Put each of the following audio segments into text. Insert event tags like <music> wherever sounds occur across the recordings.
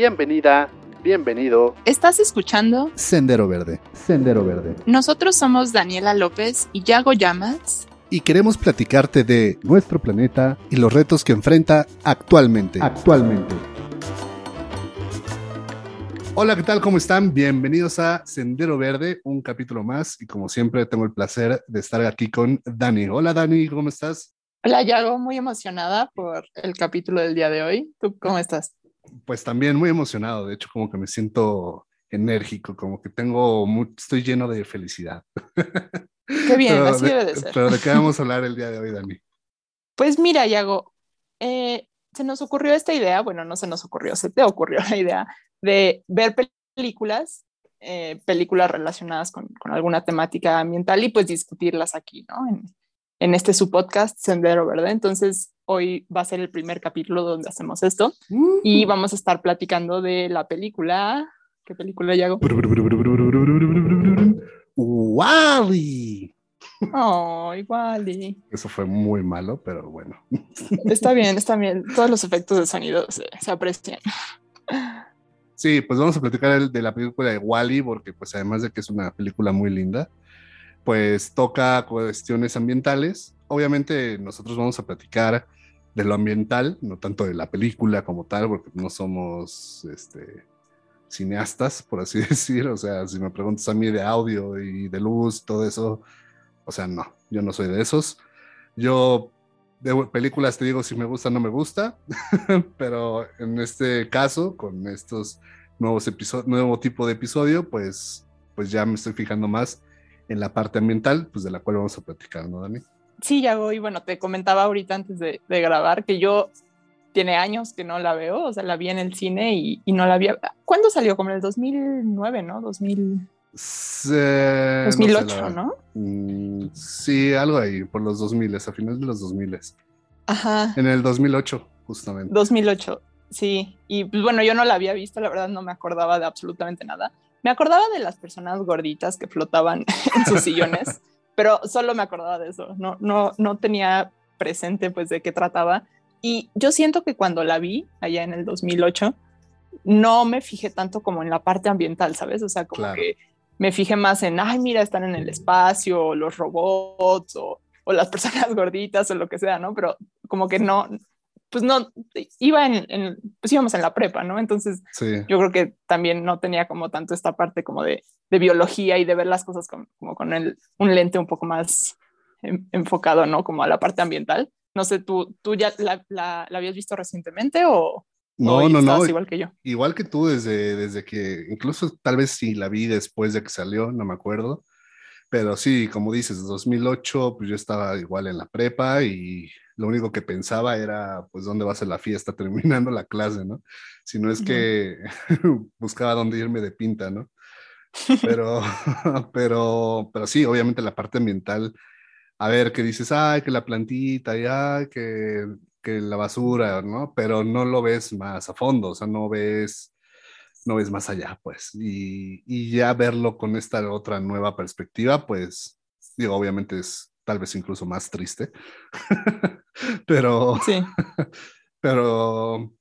Bienvenida, bienvenido. ¿Estás escuchando? Sendero Verde. Sendero Verde. Nosotros somos Daniela López y Yago Llamas. Y queremos platicarte de nuestro planeta y los retos que enfrenta actualmente. Actualmente. Hola, ¿qué tal? ¿Cómo están? Bienvenidos a Sendero Verde, un capítulo más. Y como siempre, tengo el placer de estar aquí con Dani. Hola, Dani, ¿cómo estás? Hola, Yago, muy emocionada por el capítulo del día de hoy. ¿Tú cómo estás? Pues también muy emocionado, de hecho como que me siento enérgico, como que tengo, estoy lleno de felicidad. Qué bien, así debe de ser. Pero ¿de qué vamos a hablar el día de hoy, Dani? Pues mira, Yago, eh, se nos ocurrió esta idea, bueno, no se nos ocurrió, se te ocurrió la idea de ver películas, eh, películas relacionadas con, con, alguna temática ambiental y pues discutirlas aquí, ¿no? En, en este su podcast Sendero, ¿verdad? Entonces, hoy va a ser el primer capítulo donde hacemos esto y vamos a estar platicando de la película. ¿Qué película ya hago? ¡Wally! Oh, Wally. Eso fue muy malo, pero bueno. Está bien, está bien. Todos los efectos de sonido se, se aprecian. Sí, pues vamos a platicar de la película de Wally, porque pues además de que es una película muy linda, pues toca cuestiones ambientales. Obviamente nosotros vamos a platicar de lo ambiental, no tanto de la película como tal, porque no somos este, cineastas, por así <laughs> decir. O sea, si me preguntas a mí de audio y de luz, todo eso, o sea, no, yo no soy de esos. Yo de películas te digo si me gusta o no me gusta, <laughs> pero en este caso, con estos nuevos episodios, nuevo tipo de episodio, pues, pues ya me estoy fijando más en la parte ambiental, pues de la cual vamos a platicar, ¿no, Dani? Sí, Yago, y bueno, te comentaba ahorita antes de, grabar que yo tiene años que no la veo, o sea, la vi en el cine y, no la vi. ¿Cuándo salió? Como en el 2009, ¿no? 2000... 2008, ¿no? Mm, sí, algo ahí, por los 2000, a finales de los 2000. Ajá. En el 2008, justamente. 2008, sí. Y pues bueno, yo no la había visto, la verdad no me acordaba de absolutamente nada. Me acordaba de las personas gorditas que flotaban <laughs> en sus sillones pero solo me acordaba de eso, no, no, no tenía presente pues de qué trataba. Y yo siento que cuando la vi allá en el 2008, no me fijé tanto como en la parte ambiental, ¿sabes? O sea, como que me fijé más en, ay, mira, están en el espacio, o los robots, o, o, las <laughs> personas gorditas, o lo que sea, ¿no? Pero como que no, pues no, iba en, pues íbamos en la prepa, ¿no? Entonces yo creo que también no tenía como tanto esta parte como de, de biología y de ver las cosas como con el, un lente un poco más enfocado, ¿no? Como a la parte ambiental. No sé, ¿tú, tú ya la, la, habías visto recientemente o, no, no, no. Igual que yo. Igual que tú, desde, desde que, incluso tal vez si la vi después de que salió, no me acuerdo. Pero sí, como dices, 2008, pues yo estaba igual en la prepa y lo único que pensaba era, pues, dónde va a ser la fiesta <laughs> terminando la clase, ¿no? Si no es que <laughs> buscaba dónde irme de pinta, ¿no? Pero, <laughs> pero, pero sí, obviamente la parte ambiental, a ver, que dices, ay, que la plantita, y ay, que, que la basura, ¿no? Pero no lo ves más a fondo, o sea, no ves, no ves más allá, pues. Y, y ya verlo con esta otra nueva perspectiva, pues, digo, obviamente es tal vez incluso más triste. <laughs> pero, sí. <laughs> pero,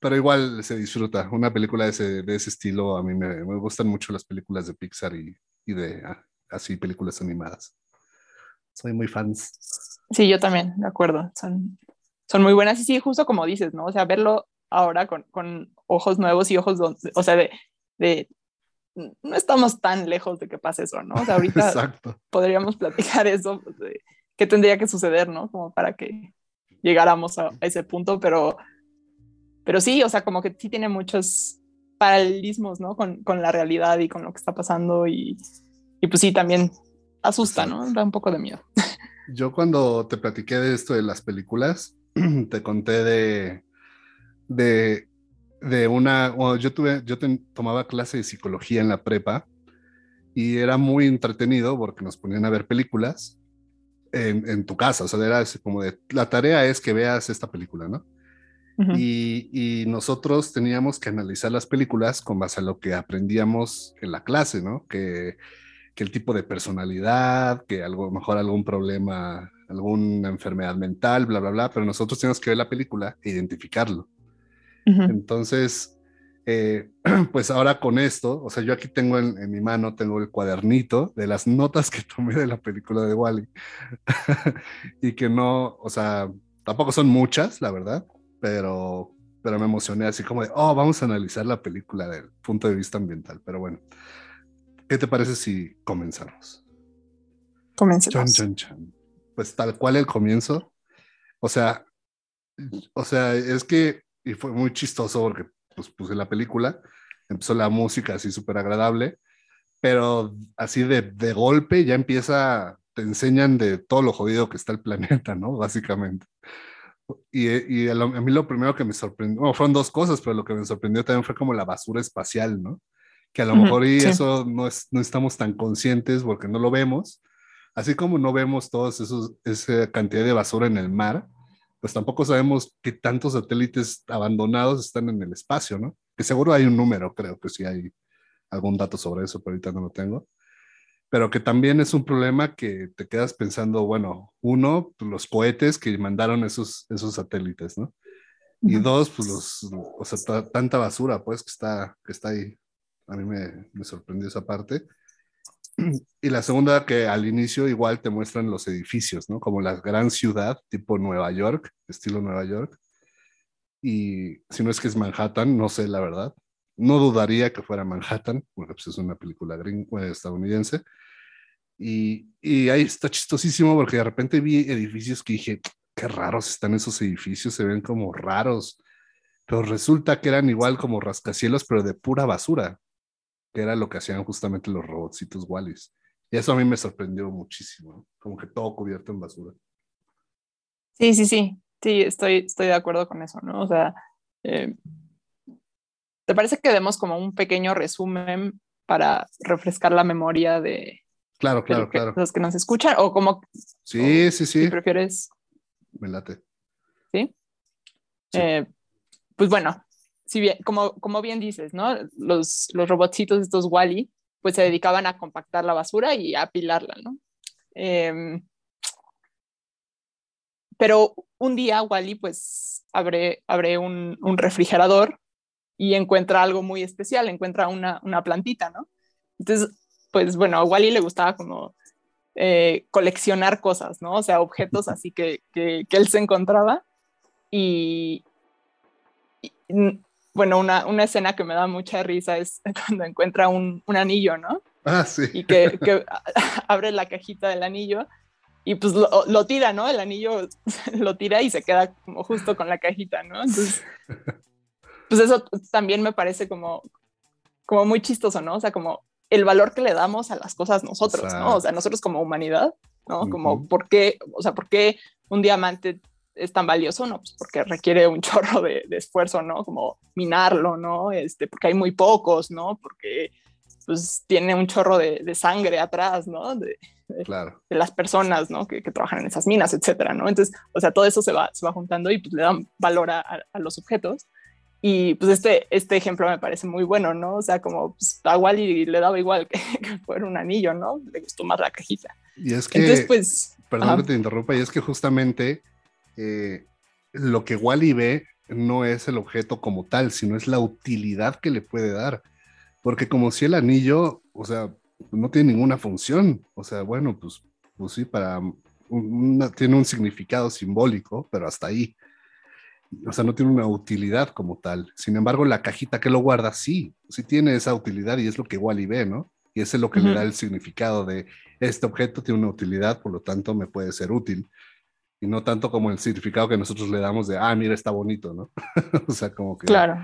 pero igual se disfruta. Una película de ese, de ese estilo, a mí me, me, gustan mucho las películas de Pixar y, y de ah, así películas animadas. Soy muy fans. Sí, yo también, de acuerdo. Son, son muy buenas y sí, justo como dices, ¿no? O sea, verlo ahora con, con ojos nuevos y ojos, o sea, de, de no estamos tan lejos de que pase eso, ¿no? O sea, ahorita <laughs> podríamos platicar eso, pues, de qué tendría que suceder, ¿no? Como para que llegáramos a, ese punto, pero, pero sí, o sea, como que sí tiene muchos paralelismos, ¿no? Con, con la realidad y con lo que está pasando y, y pues sí, también asusta, ¿no? Da un poco de miedo. <laughs> Yo cuando te platiqué de esto de las películas, <clears throat> te conté de, de de una, yo tuve, yo tomaba clase de psicología en la prepa y era muy entretenido porque nos ponían a ver películas en, en tu casa, o sea, era como de, la tarea es que veas esta película, ¿no? y, y, nosotros teníamos que analizar las películas con base a lo que aprendíamos en la clase, ¿no? Que, que el tipo de personalidad, que algo, mejor algún problema, alguna enfermedad mental, bla, bla, bla, pero nosotros teníamos que ver la película e identificarlo. Entonces, eh, <clears throat> pues ahora con esto, o sea, yo aquí tengo en, mi mano, tengo el cuadernito de las notas que <laughs> tomé de la película de Wally. <laughs> y que no, o sea, tampoco son muchas, la verdad, pero, pero me emocioné así como de, oh, vamos a analizar la película desde el punto de vista ambiental. Pero bueno, ¿qué te parece si comenzamos? Chan. Pues tal cual el comienzo. O sea, o sea, es que, y fue muy chistoso porque pues puse la película, empezó la música así súper agradable, pero así de, de golpe ya empieza, te enseñan de todo lo jodido que está el <laughs> planeta, ¿no? Básicamente. Y, y a, mí lo primero que me sorprendió, bueno, fueron dos cosas, pero lo que me sorprendió también fue como la basura espacial, ¿no? Que a lo mejor y eso no, es, no estamos tan conscientes porque no lo vemos, así como no vemos todos esos, esa cantidad de basura en el mar, pues tampoco sabemos qué tantos satélites abandonados están en el espacio, ¿no? Que seguro hay un número, creo que sí hay algún dato sobre eso, pero ahorita no lo tengo. Pero que también es un problema que te quedas pensando, bueno, uno, pues los cohetes que mandaron esos, esos satélites, ¿no? Y dos, pues los, o sea, tanta basura, pues, que está, que está ahí. A mí me, me sorprendió esa parte. Y la segunda que al inicio igual te muestran los edificios, ¿no? Como la gran ciudad, tipo Nueva York, estilo Nueva York. Y si no es que es Manhattan, no sé la verdad. No dudaría que fuera Manhattan, porque pues es una película gringa, estadounidense. Y, y ahí está chistosísimo porque de repente vi edificios que dije, qué raros están esos edificios, se ven como raros. Pero resulta que eran igual como rascacielos, pero de pura basura que era lo que hacían justamente los robotcitos Wallis. Y eso a mí me sorprendió muchísimo, como que todo cubierto en basura. Sí, sí, sí, sí, estoy, estoy de acuerdo con eso, ¿no? O sea, eh, ¿te parece que demos como un pequeño resumen para refrescar la memoria de, claro, claro, claro. los que nos escuchan? O como... Sí, sí, sí. Si prefieres... Me late. ¿Sí? Eh, pues bueno, si bien, como, como bien dices, ¿no? Los, los robotcitos, estos Wally, pues se dedicaban a compactar la basura y a apilarla, ¿no? Em, pero un día Wally pues abre, abre un, un, refrigerador y encuentra algo muy especial, encuentra una, una plantita, ¿no? Entonces, pues bueno, a Wally le gustaba como eh, coleccionar cosas, ¿no? O sea, objetos así que, que, que él se encontraba y, y, bueno, una, una, escena que me da mucha risa es <laughs> cuando encuentra un, un anillo, ¿no? Ah, sí. Y que, <laughs> que, <laughs> abre la cajita del anillo y pues lo, lo, tira, ¿no? El anillo lo tira y se queda como justo con la cajita, ¿no? Entonces, pues eso también me parece como, como muy chistoso, ¿no? O sea, como el valor que le damos a las cosas nosotros, o sea, ¿no? O sea, nosotros como humanidad, ¿no? Como, uh -huh. ¿por qué, o sea, por qué un diamante es tan valioso, ¿no? Pues porque requiere un <laughs> chorro de, de, esfuerzo, ¿no? Como minarlo, ¿no? Este, porque hay muy pocos, ¿no? Porque pues tiene un chorro de, de sangre atrás, ¿no? De, claro. de las personas, ¿no? Que, que, trabajan en esas minas, etcétera, ¿no? Entonces, o sea, todo eso se va, se va juntando y pues le dan valor a, a, a los objetos. Y pues este, este ejemplo me parece muy bueno, ¿no? O sea, como pues, a Wally le daba igual <laughs> que, que, fuera un anillo, ¿no? Le gustó más la cajita. Y es que, Entonces, pues, perdón ajá. que te interrumpa, y es que justamente eh, lo que Wally ve no es el objeto como tal, sino es la utilidad que le puede dar. Porque como si el anillo, o sea, no tiene ninguna función. O sea, bueno, pues, pues sí, para una, tiene un significado simbólico, pero hasta ahí. O sea, no tiene una utilidad como tal. Sin embargo, la cajita que lo guarda, sí, sí tiene esa utilidad y es lo que Wally ve, ¿no? Y eso es lo que uh -huh. le da el significado de este objeto tiene una utilidad, por lo tanto me puede ser útil y no tanto como el significado que nosotros le damos de, ah, mira, está bonito, ¿no? <laughs> o sea, como que... Claro.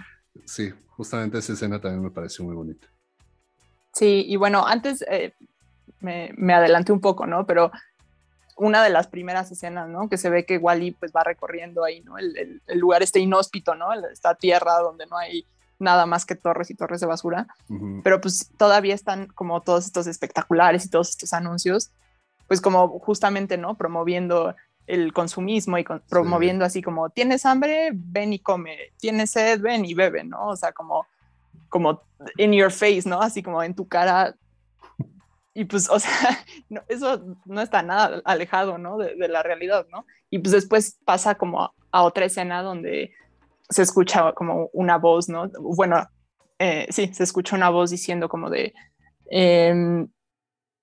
Sí, justamente esa escena también me pareció muy bonita. Sí, y bueno, antes eh, me, me, adelanté un poco, ¿no? Pero una de las primeras escenas, ¿no? Que se ve que Wally pues va recorriendo ahí, ¿no? El, el, el lugar este inhóspito, ¿no? Esta tierra donde no hay nada más que torres y torres de basura, uh -huh. pero pues todavía están como todos estos espectaculares y todos estos anuncios, pues como justamente, ¿no? Promoviendo el consumismo y con, promoviendo sí. así como, tienes hambre, ven y come, tienes sed, ven y bebe, ¿no? O sea, como, como in your face, ¿no? Así como en tu cara. Y pues, o sea, <laughs> no, eso no está nada alejado, ¿no? De, de, la realidad, ¿no? Y pues después pasa como a, a, otra escena donde se escucha como una voz, ¿no? Bueno, eh, sí, se escucha una voz diciendo como de, em,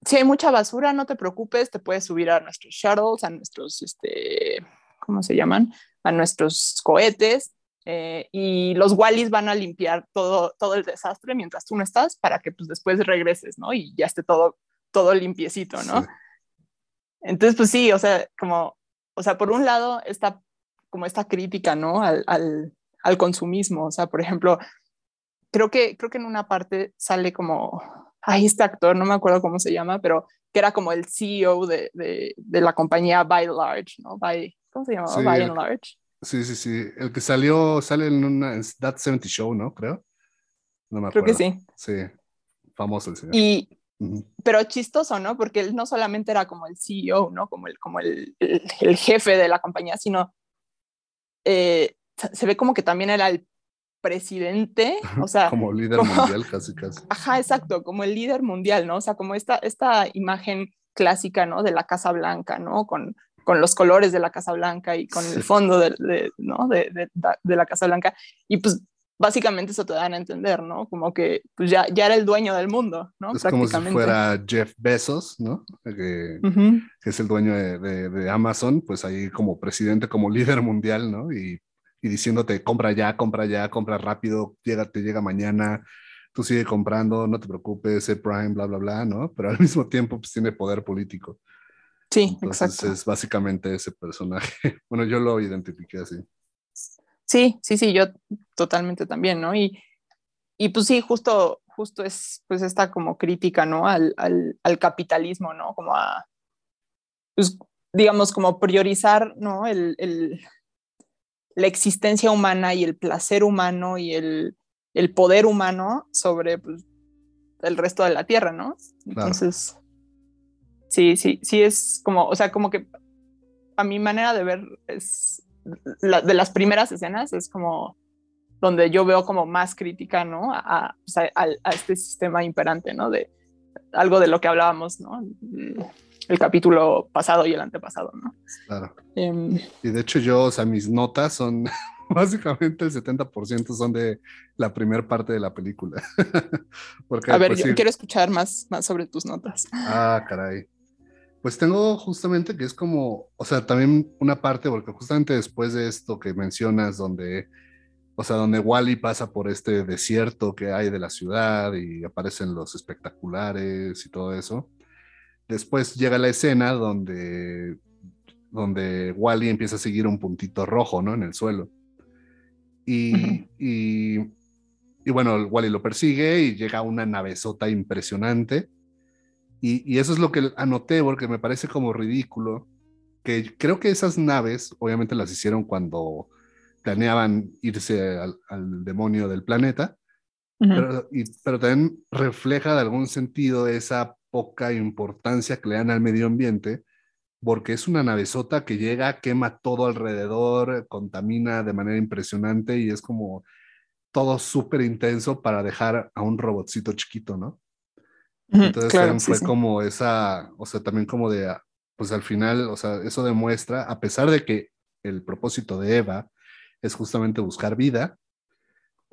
si hay mucha basura, no te preocupes, te puedes subir a nuestros shuttles, a nuestros, este, ¿cómo se llaman? A nuestros cohetes. Eh, y los Wallis van a limpiar todo, todo el desastre mientras tú no estás para que pues después regreses, ¿no? Y ya esté todo, todo limpiecito, ¿no? Entonces, pues sí, o sea, como, o sea, por un lado está como esta crítica, ¿no? Al, al, al consumismo, o sea, por ejemplo, creo que, creo que en una parte sale como, ay, este actor, no me acuerdo cómo se llama, pero que era como el CEO de, de, de la compañía By Large, ¿no? By, ¿Cómo se llamaba? By and Large. Sí, sí, sí. El que salió, sale en una That 70 Show, ¿no? Creo. No me acuerdo. Creo que sí. Sí, famoso el señor. Y, pero chistoso, ¿no? Porque él no solamente era como el CEO, ¿no? Como el, como el, el, jefe de la compañía, sino eh, se ve como que también era el presidente, <laughs> o sea... como líder <laughs> mundial, casi, casi. Ajá, exacto, como el líder mundial, ¿no? O sea, como esta, esta imagen clásica, ¿no? De la Casa Blanca, ¿no? Con, con los colores de la Casa Blanca y con el fondo de, de ¿no? de, de, de, la Casa Blanca. Y pues básicamente eso te dan a entender, ¿no? Como que pues ya, ya era el dueño del mundo, ¿no? Es como si fuera Jeff Bezos, ¿no? Que, que es el dueño de, Amazon, pues ahí como presidente, como líder mundial, ¿no? Y y diciéndote, compra ya, compra ya, compra rápido, llega, te llega mañana, tú sigue comprando, no te preocupes, el Prime, bla, bla, bla, ¿no? Pero al <laughs> mismo tiempo, pues tiene poder político. Sí, Entonces, exacto. Es básicamente ese personaje. <laughs> Bueno, yo lo identifiqué así. Sí, sí, sí, yo totalmente también, ¿no? Y, y pues sí, justo, justo es pues esta como crítica, ¿no? Al, al, al capitalismo, ¿no? Como a, pues, digamos, como priorizar, ¿no? El, el, la existencia humana y el placer humano y el, el poder humano sobre pues, el resto de la Tierra, ¿no? Entonces, sí, sí, sí es como, o sea, como que a mi manera de ver es la, de las primeras escenas es como donde yo veo como más crítica, ¿no? A, a, este sistema imperante, ¿no? De algo de lo que hablábamos, ¿no? El capítulo pasado y el antepasado, ¿no? Claro. Em, y de hecho yo, o sea, mis notas son, <laughs> básicamente el 70% son de la primera parte de la película. <laughs> Porque, a ver, pues, yo quiero escuchar más, más sobre tus notas. Ah, caray. Pues tengo justamente que es como, o sea, también una parte, porque justamente después de esto que mencionas, donde, o sea, donde Wally pasa por este desierto que hay de la ciudad y aparecen los espectaculares y todo eso, Después llega la escena donde, donde Wally empieza a seguir un puntito rojo, ¿no? En el suelo. Y, y, y, bueno, Wally lo persigue y llega a una navezota impresionante. Y, y, eso es lo que anoté porque me parece como ridículo, que creo que esas naves, obviamente las hicieron cuando planeaban irse al, al demonio del planeta, pero, y, pero también refleja de algún sentido esa poca importancia que le dan al medio ambiente, porque es una navezota que llega, quema todo alrededor, contamina de manera impresionante y es como todo súper intenso para dejar a un robotcito chiquito, ¿no? Entonces fue como esa, o sea, también como de, pues al final, o sea, eso demuestra, a pesar de que el propósito de Eva es justamente buscar vida,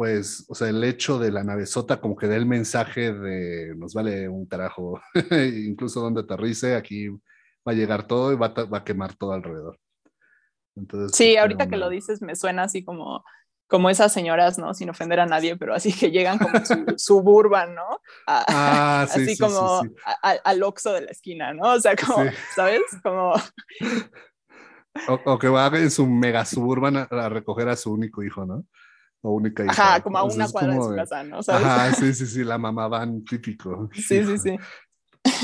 pues, o sea, el hecho de la navezota como que da el mensaje de nos vale un carajo, <laughs> incluso donde aterrice, aquí va a llegar todo y va a, va a quemar todo alrededor. Entonces, sí, ahorita que lo dices me suena así como, como esas señoras, ¿no? Sin ofender a nadie, pero así que llegan como su, <laughs> suburban, ¿no? ah, <laughs> sí, así como al oxo de la esquina, ¿no? O sea, como, ¿sabes? Como... O, que va en su mega suburban a recoger a su único hijo, ¿no? O única hija. Ajá, como a una cuadra de su casa, ¿no? ¿Sabes? Ajá, sí, sí, sí, la mamá van típico. <laughs> Sí, sí, sí.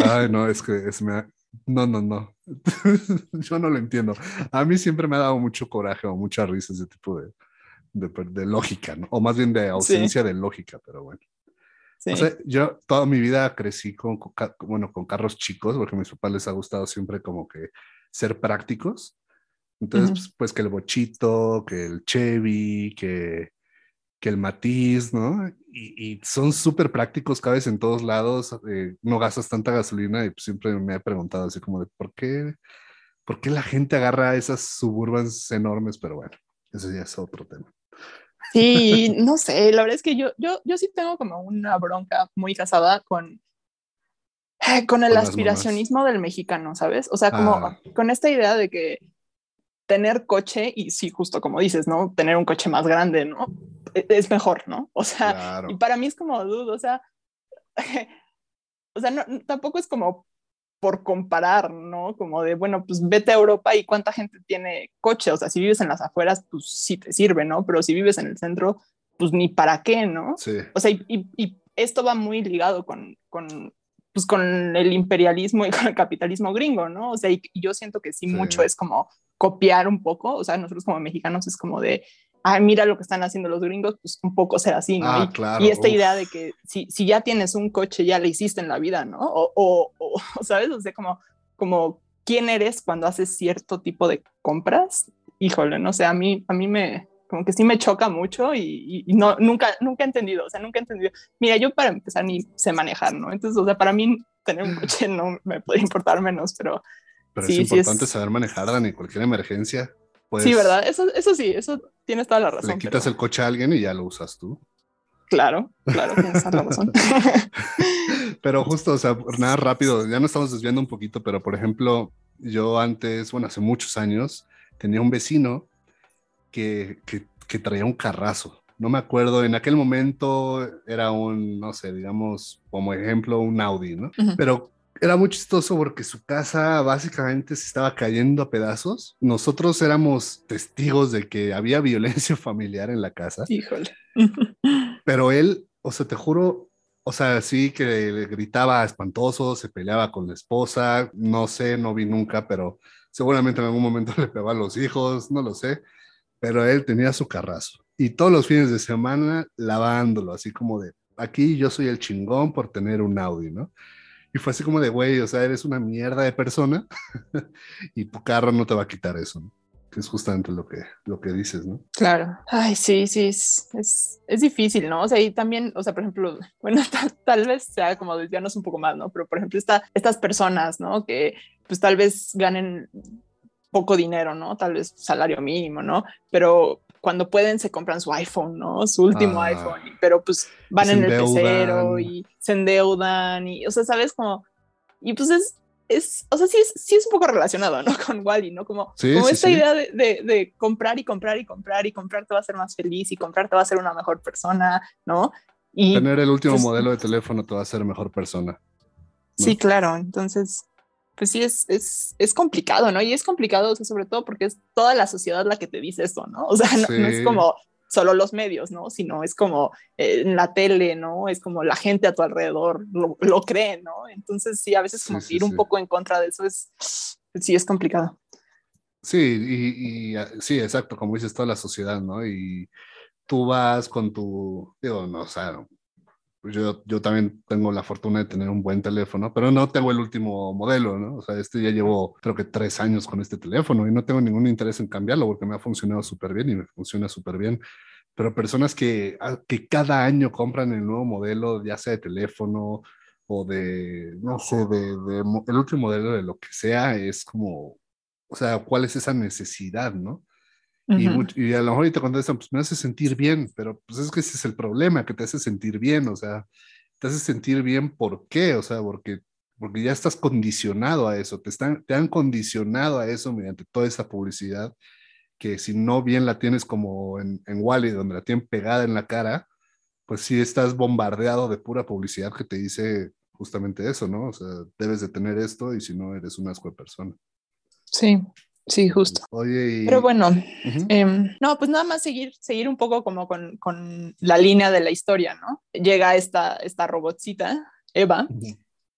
Ay, no, es que es me... No, no, no. <laughs> Yo no lo entiendo. A mí siempre me ha dado mucho coraje o mucha risa ese tipo de, de, de lógica, ¿no? O más bien de ausencia de lógica, pero bueno. Sí. O sea, yo toda mi vida crecí con, bueno, con carros chicos, porque a mis papás les ha gustado siempre como que ser prácticos. Entonces, pues, pues, que el bochito, que el Chevy, que que el matiz, ¿no? Y, son súper prácticos, cabes en todos lados, eh, no gastas tanta gasolina y siempre me he preguntado así como de por qué, por qué la gente agarra esas suburbans enormes, pero bueno, ese ya es otro tema. Sí, no sé, la verdad es que yo, yo, yo sí tengo como una bronca muy casada con, con el aspiracionismo del mexicano, ¿sabes? O sea, como ah. con esta idea de que tener coche, y sí, justo como dices, ¿no? Tener un coche más grande, ¿no? E, es mejor, ¿no? O sea, y para mí es como, dudo, o sea, <laughs> o sea, no, tampoco es como por comparar, ¿no? Como de, bueno, pues vete a Europa y cuánta gente tiene coche, o sea, si vives en las afueras, pues sí te sirve, ¿no? Pero si vives en el centro, pues ni para qué, ¿no? Sí. O sea, y, y, esto va muy ligado con, con, pues con el imperialismo y <laughs> con el capitalismo gringo, ¿no? O sea, y, yo siento que sí, mucho es como copiar un poco, o sea, nosotros como mexicanos es como de, ay, mira lo que están haciendo los gringos, pues un poco ser así, ¿no? Ah, y, claro, y, esta idea de que si, si, ya tienes un coche, ya le hiciste en la vida, ¿no? O, o, o, <laughs> ¿sabes? O sea, como, como quién eres cuando haces cierto tipo de compras. Híjole, no sé, a mí, a mí me, como que sí me choca mucho y, y, no, nunca, nunca he entendido, o sea, nunca he entendido. Mira, yo para empezar ni sé manejar, ¿no? Entonces, o sea, para mí tener un coche no me puede importar menos, pero... Pero sí, es importante saber manejar, Dani, cualquier emergencia. sí, ¿verdad? Eso, eso sí, eso tienes toda la razón. Le quitas el coche a alguien y ya lo usas tú. Claro, claro, tienes toda la razón. <laughs> pero <laughs> justo, o sea, nada rápido, ya nos estamos desviando un poquito, pero por ejemplo, yo antes, bueno, hace muchos años, tenía un vecino que, que, traía un carrazo. No me acuerdo, en aquel momento era un, no sé, digamos, como ejemplo, un Audi, ¿no? Pero era muy chistoso porque su casa básicamente se estaba cayendo a pedazos. Nosotros éramos testigos de que había <laughs> violencia familiar en la casa. Híjole. <laughs> Pero él, o sea, te juro, o sea, sí que le gritaba espantoso, se peleaba con la esposa, no sé, no vi nunca, pero seguramente en algún momento <laughs> le pegaba a los hijos, no lo sé pero él tenía su carrazo. Y todos los fines de semana lavándolo, así como de, aquí yo soy el chingón por tener un Audi, ¿no? Y fue así como de, güey, o sea, eres una mierda de persona <laughs> y tu carro no te va a quitar eso, ¿no? Que es justamente lo que, lo que dices, ¿no? Claro. Ay, sí, sí, es, es, es difícil, ¿no? O sea, y también, o sea, por ejemplo, <laughs> bueno, tal, vez sea como desviarnos un poco más, ¿no? Pero, por ejemplo, esta, estas personas, ¿no? Que pues tal vez ganen poco dinero, ¿no? Tal vez salario mínimo, ¿no? Pero cuando pueden se compran su iPhone, ¿no? Su último ah. iPhone, pero pues van en el tercero y se endeudan y, o sea, ¿sabes? Como, y pues es, es, o sea, sí es, sí es un poco relacionado, ¿no? <laughs> Con Wally, ¿no? Como, como esta idea de, de, comprar y comprar y comprar y comprar te va a hacer más feliz y comprar te va a hacer una mejor persona, ¿no? Y tener el último pues modelo de teléfono te va a hacer mejor persona. Sí, claro. Entonces, pues sí, es, es, es, complicado, ¿no? Y es complicado, sobre todo porque es toda la sociedad la que te dice esto, ¿no? O sea, no, es como solo los medios, ¿no? Sino es como eh, en la tele, ¿no? Es como la gente a tu alrededor lo, lo cree, ¿no? Entonces sí, a veces como ir un poco en contra de eso es, sí, es complicado. Sí, y, y, ah, sí, exacto, como dices, toda la sociedad, ¿no? Y tú vas con tu, digo, no, o sea, yo, yo también tengo la fortuna de tener un buen teléfono, pero no tengo el último modelo, ¿no? O sea, este ya llevo creo que tres años con este teléfono y no tengo ningún interés en cambiarlo porque me ha funcionado súper bien y me funciona súper bien. Pero personas que, ah, que cada año compran el nuevo modelo, ya sea de teléfono o de, no sé, de, de el último modelo de lo que sea, es como, o sea, ¿cuál es esa necesidad, no? Y, y, a lo mejor te contestan, pues me hace sentir bien, pero pues es que ese es el problema, que te hace sentir bien, o sea, te hace sentir bien, ¿por qué? O sea, porque, porque ya estás condicionado a eso, te, están, te han condicionado a eso mediante toda esa publicidad, que si no bien la tienes como en, en Wally, donde la tienen pegada en la cara, pues sí estás bombardeado de pura publicidad que te dice justamente eso, ¿no? O sea, debes de tener esto y si no, eres un asco de persona. Sí, Sí, justo. Oye, Pero bueno, em, no, pues nada más seguir, seguir un poco como con, con, la línea de la historia, ¿no? Llega esta, esta robotcita, Eva,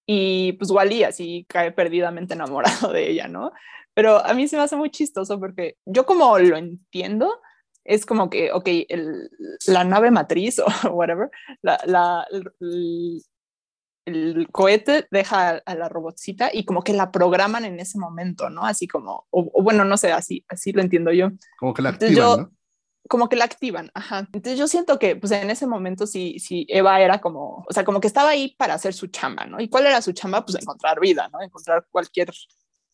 y pues Wally así cae perdidamente enamorado de ella, ¿no? Pero a mí se me hace muy chistoso porque yo como lo entiendo, es como que, ok, el, la nave matriz <laughs> o whatever, la, la, el cohete deja a la robotcita y como que la programan en ese momento, ¿no? Así como, o, bueno, no sé, así, así lo entiendo yo. Como que la activan, ¿no? Como que la activan, ajá. Entonces yo siento que, pues en ese momento sí, sí, Eva era como, o sea, como que estaba ahí para hacer su chamba, ¿no? ¿Y cuál era su chamba? Pues encontrar vida, ¿no? Encontrar cualquier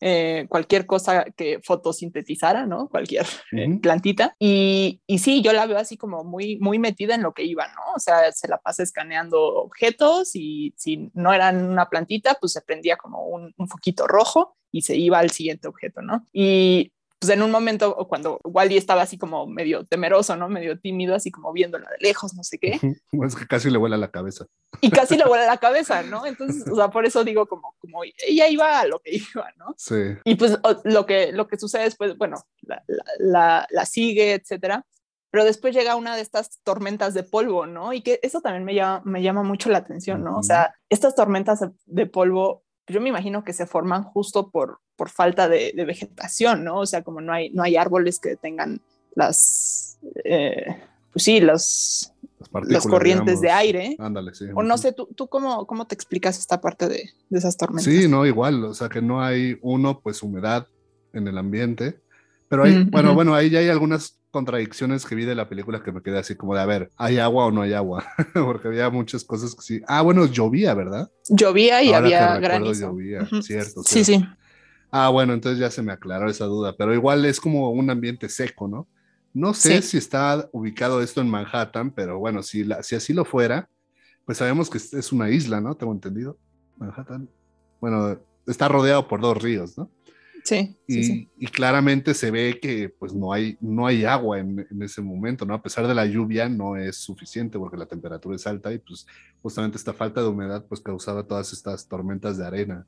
eh, cualquier cosa que fotosintetizara, ¿no? Cualquier eh, plantita. Y, y, sí, yo la veo así como muy, muy metida en lo que iba, ¿no? O sea, se la pasa escaneando objetos y si no eran una plantita, pues se prendía como un, un foquito rojo y se iba al siguiente objeto, ¿no? Y pues en un momento cuando Wally estaba así como medio temeroso, ¿no? Medio tímido, así como viéndola de lejos, no sé qué. Es que casi le vuela la cabeza. Y casi le vuela la cabeza, ¿no? Entonces, o sea, por eso digo como, como ella iba a lo que iba, ¿no? Sí. Y pues lo que, lo que sucede después, bueno, la, la, la, sigue, etcétera. Pero después llega una de estas tormentas de polvo, ¿no? Y que eso también me llama, me llama mucho la atención, ¿no? O sea, estas tormentas de polvo yo me imagino que se forman justo por, por falta de, vegetación, ¿no? O sea, como no hay, no hay árboles que tengan las, eh, pues sí, los, las, corrientes de aire. Ándale, sí. O no sé, ¿tú, tú cómo, cómo te explicas esta parte de, de, esas tormentas? Sí, no, igual, o sea, que no hay, uno, pues humedad en el ambiente, pero hay, bueno, bueno, ahí ya hay algunas contradicciones que vi de la película que me quedé así como de, a ver, ¿hay agua o no hay agua? <laughs> Porque había muchas cosas que sí. Ah, bueno, llovía, ¿verdad? Llovía y había granizo. Llovía, cierto, Sí, sí. Ah, bueno, entonces ya se me aclaró esa duda, pero igual es como un ambiente seco, ¿no? No sé si está ubicado esto en Manhattan, pero bueno, si, la, si así lo fuera, pues sabemos que es una isla, ¿no? Tengo entendido. Manhattan. Bueno, está rodeado por dos ríos, ¿no? Sí, y, claramente se ve que pues no hay, no hay agua en, ese momento, ¿no? A pesar de la lluvia no es suficiente porque la temperatura es alta y pues justamente esta falta de humedad pues causaba todas estas tormentas de arena.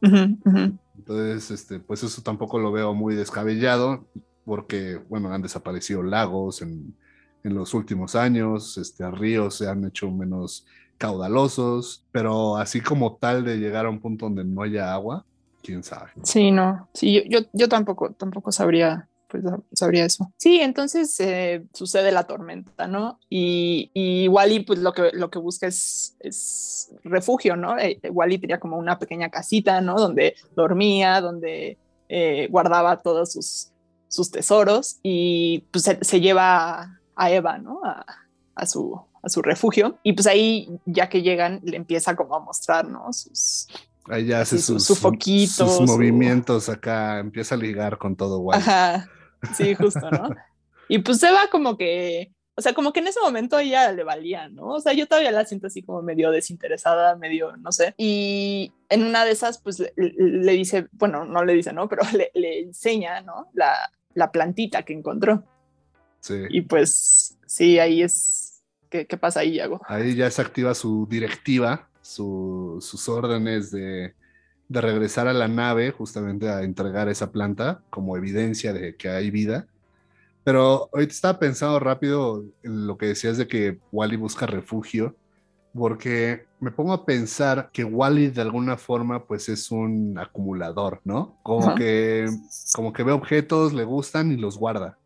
Entonces, este, pues eso tampoco lo veo muy descabellado porque, bueno, han desaparecido lagos en, en los últimos años, este, ríos se han hecho menos caudalosos, pero así como tal de llegar a un punto donde no haya agua, quién sabe. Sí, no, sí, yo, yo, tampoco, tampoco sabría, pues sabría eso. Sí, entonces eh, sucede la tormenta, ¿no? Y, y, Wally, pues lo que, lo que busca es, es refugio, ¿no? Eh, Wally tenía como una pequeña casita, ¿no? Donde dormía, donde eh, guardaba todos sus, sus tesoros y pues se, lleva a Eva, ¿no? A, a su, a su refugio. Y pues ahí, ya que llegan, le empieza como a mostrar, ¿no? Sus, Ahí ya hace sus, sus, movimientos acá, empieza a ligar con todo guay. Ajá, sí, justo, ¿no? y pues se va como que, o sea, como que en ese momento ella le valía, ¿no? O sea, yo todavía la siento así como medio desinteresada, medio, no sé. Y en una de esas, pues le, dice, bueno, no le dice, ¿no? Pero <laughs> le, le enseña, ¿no? La, la, plantita que encontró. Sí. Y pues, sí, ahí es, ¿qué, qué pasa ahí, Yago? Ahí ya se activa su directiva sus órdenes de, regresar a la nave justamente a entregar esa planta como evidencia de que hay vida. Pero ahorita estaba pensando rápido en lo que decías de que Wally busca refugio, porque me pongo a pensar que Wally de alguna forma pues es un acumulador, ¿no? Como, que, como que ve objetos, le gustan y los guarda.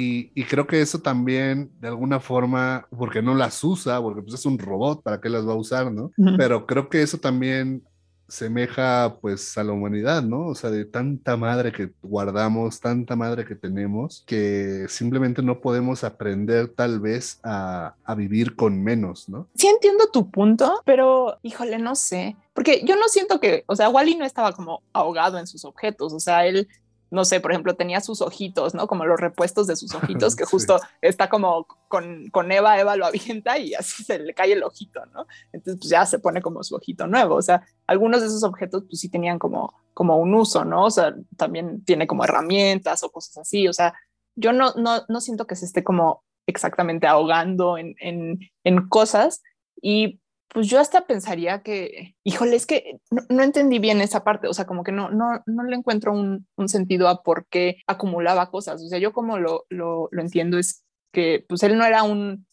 Y, creo que eso también, de alguna forma, porque no las usa, porque pues es un robot, ¿para qué las va a usar, no? Pero creo que eso también semeja pues a la humanidad, ¿no? O sea, de tanta madre que guardamos, tanta madre que tenemos, que simplemente no podemos aprender tal vez a, a, vivir con menos, ¿no? Sí entiendo tu punto, pero híjole, no sé, porque yo no siento que, o sea, Wally no estaba como ahogado en sus objetos, o sea, él no sé, por ejemplo, tenía sus ojitos, ¿no? Como los repuestos de sus ojitos, <laughs> que justo está como con, con, Eva, Eva lo avienta y así se le cae el ojito, ¿no? Entonces, pues ya se pone como su ojito nuevo. O sea, algunos de esos objetos, pues sí tenían como, como un uso, ¿no? O sea, también tiene como herramientas o cosas así. O sea, yo no, no, no siento que se esté como exactamente ahogando en, en, en cosas y pues yo hasta pensaría que, híjole, es que no, entendí bien esa parte, o sea, como que no, no, no le encuentro un, un, sentido a por qué acumulaba cosas, o sea, yo como lo, lo, lo entiendo es que pues él no era un,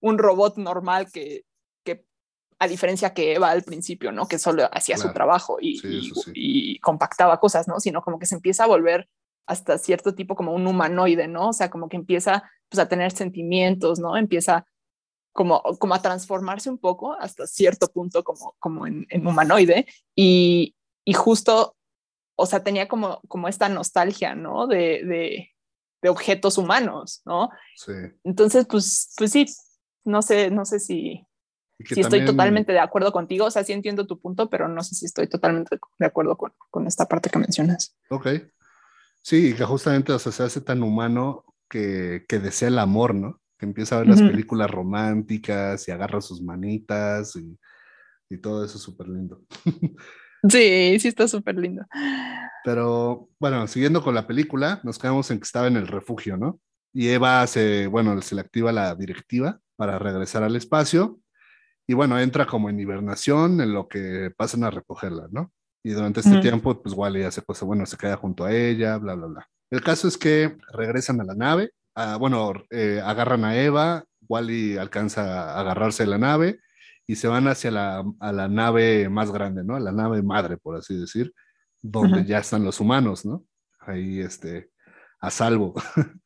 un robot normal que, que, a diferencia que Eva al principio, ¿no? Que solo hacía su trabajo y, y, compactaba cosas, ¿no? Sino como que se empieza a volver hasta cierto tipo como un humanoide, ¿no? O sea, como que empieza pues a tener sentimientos, ¿no? Empieza como, como a transformarse un poco hasta cierto punto como, como en, humanoide y, y, justo, o sea, tenía como, como esta nostalgia, ¿no? De, de, de objetos humanos, ¿no? Sí. Entonces, pues, pues sí, no sé, no sé si, sí estoy totalmente de acuerdo contigo, o sea, sí entiendo tu punto, pero no sé si estoy totalmente de acuerdo con, con esta parte que mencionas. Ok. Sí, que justamente o sea, se hace tan humano que, que desea el amor, ¿no? Que empieza a ver las películas románticas y agarra sus manitas y, y todo eso es súper lindo. <laughs> Sí, sí está súper lindo. Pero bueno, siguiendo con la película, nos quedamos en que estaba en el refugio, ¿no? Y Eva se, bueno, se le activa la directiva para regresar al espacio y bueno, entra como en hibernación en lo que pasan a recogerla, ¿no? Y durante este tiempo, pues Wally hace cosas, bueno, se queda junto a ella, bla, bla, bla. El caso es que regresan a la nave, bueno, eh, agarran a Eva, Wally alcanza a agarrarse de la nave y se van hacia la, a la nave más grande, ¿no? A la nave madre, por así decir, donde ya están los humanos, ¿no? Ahí, este, a salvo. <laughs>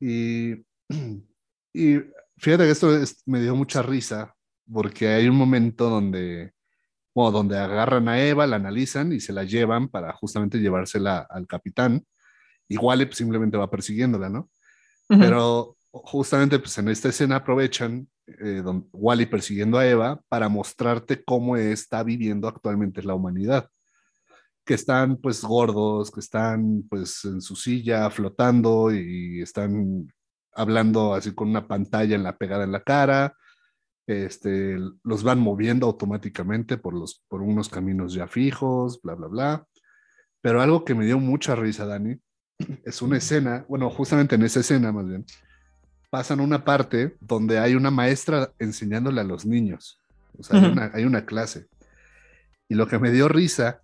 y, <clears throat> y fíjate que esto me dio mucha risa, porque hay un momento donde, bueno, donde agarran a Eva, la analizan y se la llevan para justamente llevársela al capitán. Igual pues, simplemente va persiguiéndola, ¿no? Pero justamente pues en esta escena aprovechan eh, don Wally persiguiendo a Eva para mostrarte cómo está viviendo actualmente la humanidad. Que están pues gordos, que están pues en su silla flotando y están hablando así con una pantalla en la pegada en la cara. Este, los van moviendo automáticamente por, los, por unos caminos ya fijos, bla, bla, bla. Pero algo que me dio mucha risa, Dani, es una escena, bueno, justamente en esa escena más bien, pasan una parte donde hay una maestra enseñándole a los niños. O sea, hay, una, clase. Y lo que me dio risa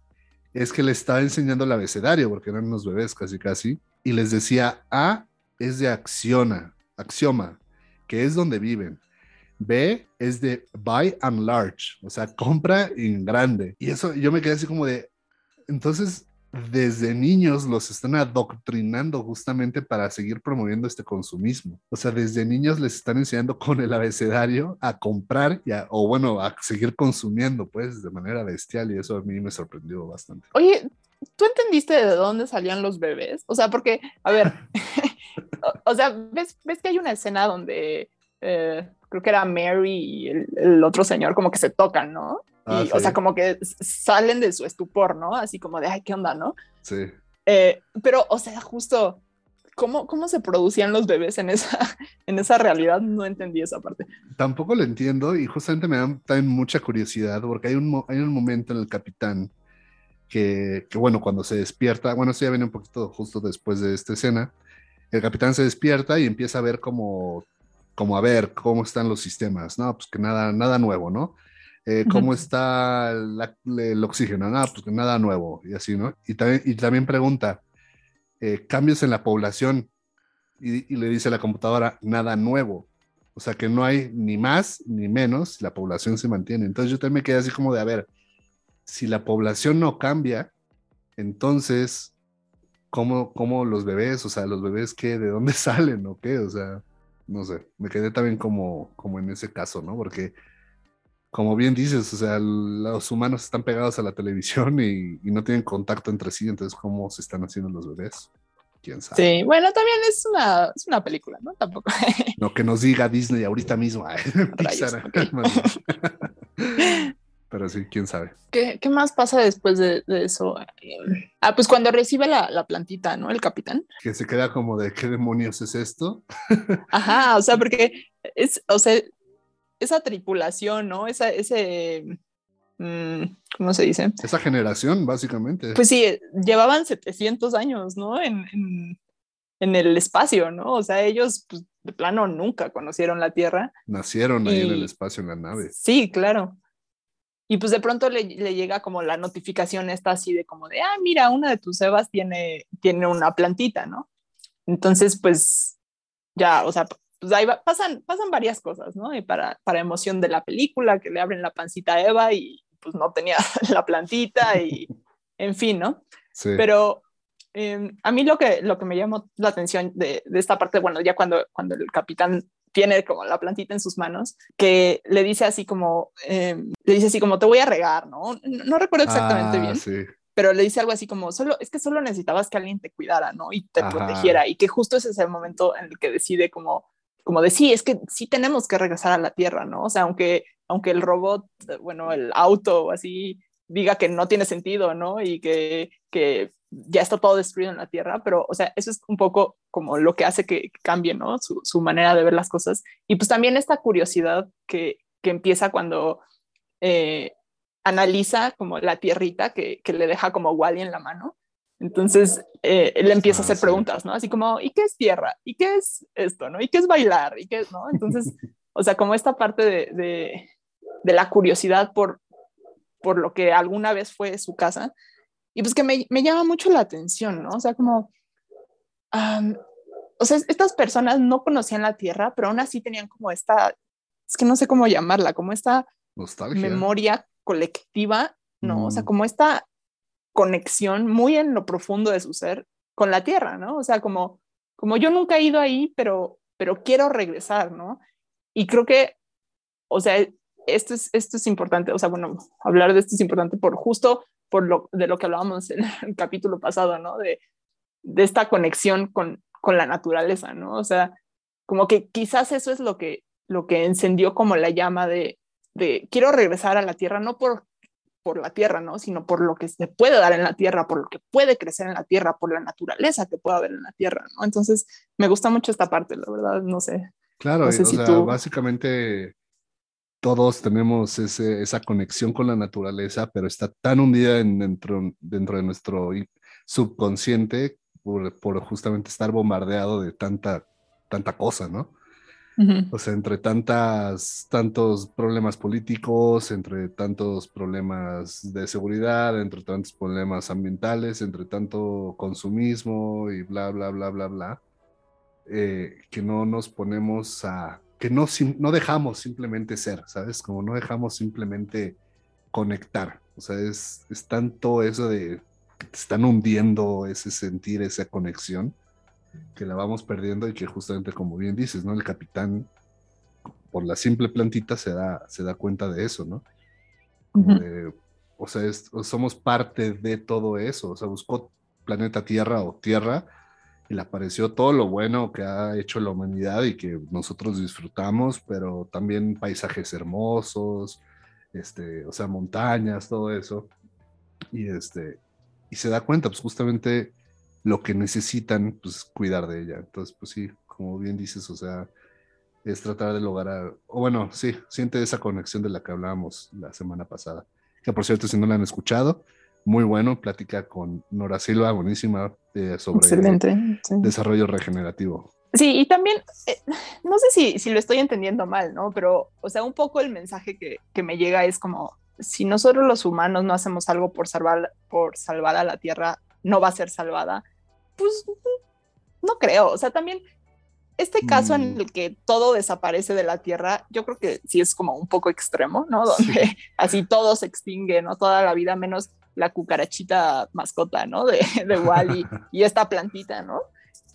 es que le estaba enseñando el abecedario, porque eran unos bebés casi casi, y les decía, A es de acciona, axioma, que es donde viven. B es de buy and large, o sea, compra en grande. Y eso yo me quedé así como de, entonces desde niños los están adoctrinando justamente para seguir promoviendo este consumismo. O sea, desde niños les están enseñando con el abecedario a comprar y o bueno, a seguir consumiendo pues de manera bestial y eso a mí me sorprendió bastante. Oye, ¿tú entendiste de dónde salían los bebés? O sea, porque, a ver, <laughs> o, sea, ¿ves, ves que hay una escena donde... Eh, creo que era Mary y el, otro señor como que se tocan, ¿no? Ah, y, O sea, como que salen de su estupor, ¿no? Así como de, ay, ¿qué onda, no? Sí. Eh, pero, o sea, justo, ¿cómo, ¿cómo se producían los bebés en esa, <laughs> en esa realidad? No entendí esa parte. Tampoco lo entiendo y justamente me da también mucha curiosidad porque hay un, hay un momento en el capitán que, que, bueno, cuando se despierta, bueno, eso ya viene un poquito justo después de esta escena, el capitán se despierta y empieza a ver como como a ver cómo están los sistemas, no, pues que nada, nada nuevo, ¿no? Eh, ¿Cómo está el oxígeno? Nada, pues que nada nuevo y así, ¿no? Y también, y también pregunta, eh, cambios en la población y, le dice a la computadora, nada nuevo. O sea que no hay ni más ni menos, la población se mantiene. Entonces yo también me quedé así como de, a ver, si la población no cambia, entonces, ¿cómo, cómo los bebés, o sea, los bebés qué, de dónde <laughs> salen o qué? O sea, no sé, me quedé también como, como en ese caso, ¿no? Porque, como bien dices, o sea, los humanos están pegados a la televisión y, no tienen contacto entre sí, entonces, ¿cómo se están haciendo los bebés? ¿Quién sabe? Sí, bueno, también es una, es una película, ¿no? Tampoco. <laughs> Lo que nos diga Disney ahorita mismo. <laughs> <laughs> Pero sí, quién sabe. ¿Qué, qué más pasa después de, de, eso? Ah, pues cuando recibe la, la, plantita, ¿no? El capitán. Que se queda como de qué demonios es esto. Ajá, o sea, porque es, o sea, esa tripulación, ¿no? Esa, ese, mm, ¿cómo se dice? Esa generación, básicamente. Pues sí, llevaban 700 años, ¿no? En, en, en el espacio, ¿no? O sea, ellos, pues, de plano, nunca conocieron la Tierra. Nacieron ahí en el espacio, en la nave. Sí, claro. Y pues de pronto le, llega como la notificación esta así de como de, ah, mira, una de tus cebas tiene, tiene una plantita, ¿no? Entonces, pues ya, o sea, pues ahí pasan, pasan varias cosas, ¿no? Y para, para emoción de la película, que le abren la pancita a Eva y pues no tenía <laughs> la plantita y, en fin, ¿no? Sí. Pero em, a mí lo que, lo que me llamó la atención de, de, esta parte, bueno, ya cuando, cuando el capitán tiene como la plantita en sus manos, que le dice así como, em, le dice así como, te voy a regar, ¿no? No, recuerdo exactamente ah, bien. Pero le dice algo así como, solo, es que solo necesitabas que alguien te cuidara, ¿no? Y te protegiera. Y que justo ese es el momento en el que decide como, como de, sí, es que sí tenemos que regresar a la tierra, ¿no? O sea, aunque aunque el robot, bueno, el auto o así diga que no tiene sentido, ¿no? Y que, que ya está todo destruido en la Tierra, pero, o sea, eso es un poco como lo que hace que cambie, ¿no? Su, manera de ver las cosas. Y pues también esta curiosidad que, que empieza cuando eh, analiza como la tierrita que, que, le deja como Wally en la mano. Entonces, eh, él empieza a hacer ah, preguntas, ¿no? Así como, ¿y qué es tierra? ¿Y qué es esto? ¿No? ¿Y qué es bailar? ¿Y qué es, no? Entonces, <laughs> o sea, como esta parte de, de, de la curiosidad por, por lo que alguna vez fue su casa, y pues que me, me llama mucho la atención, ¿no? O sea, como, um, o sea, estas personas no conocían la tierra, pero aún así tenían como esta, es que no sé cómo llamarla, como esta memoria colectiva, ¿no? O sea, mm. como esta conexión muy en lo profundo de su ser con la tierra, ¿no? O sea, como, como yo nunca he ido ahí, pero, pero quiero regresar, ¿no? Y creo que, o sea, esto es, esto es importante, o sea, bueno, hablar de esto es importante por justo por lo de lo que hablábamos en el capítulo pasado, ¿no? De, de esta conexión con, con la naturaleza, ¿no? O sea, como que quizás eso es lo que, lo que encendió como la llama de, de quiero regresar a la tierra, no por, por la tierra, ¿no? Sino por lo que se puede dar en la tierra, por lo que puede crecer en la tierra, por la naturaleza que puede haber en la tierra, ¿no? Entonces, me gusta mucho esta parte, la verdad, no sé. Claro, o sea, básicamente todos tenemos ese, esa conexión con la naturaleza, pero está tan hundida dentro, dentro de nuestro subconsciente por, por, justamente estar bombardeado de tanta, tanta cosa, ¿no? O sea, entre tantas, tantos problemas políticos, entre tantos problemas de seguridad, entre tantos problemas ambientales, entre tanto consumismo y bla, bla, bla, bla, bla, eh, que no nos ponemos a, que no, no dejamos simplemente ser, ¿sabes? Como no dejamos simplemente conectar. O sea, es, es tanto eso de que te están hundiendo ese sentir, esa conexión que la vamos perdiendo y que justamente como bien dices, ¿no? El capitán por la simple plantita se da, se da cuenta de eso, ¿no? o sea, somos parte de todo eso, o sea, buscó planeta Tierra o Tierra y le apareció todo lo bueno que ha hecho la humanidad y que nosotros disfrutamos, pero también paisajes hermosos, este, o sea, montañas, todo eso. Y este, y se da cuenta, pues justamente lo que necesitan, pues cuidar de ella. Entonces, pues sí, como bien dices, o sea, es tratar de lograr, o bueno, sí, siente esa conexión de la que hablábamos la semana pasada. Que por cierto, si no la han escuchado, muy bueno, plática con Nora Silva, buenísima, eh, sobre desarrollo regenerativo. Sí, y también, eh, no sé si, si, lo estoy entendiendo mal, ¿no? Pero, o sea, un poco el mensaje que, que, me llega es como, si nosotros los humanos no hacemos algo por salvar, por salvar a la Tierra, no va a ser salvada pues no creo, o sea, también este caso en mm. el que todo desaparece de la Tierra, yo creo que sí es como un poco extremo, ¿no? Donde <laughs> así todo se extingue, ¿no? Toda la vida menos la cucarachita mascota, ¿no? De, de Wally <laughs> y esta plantita, ¿no?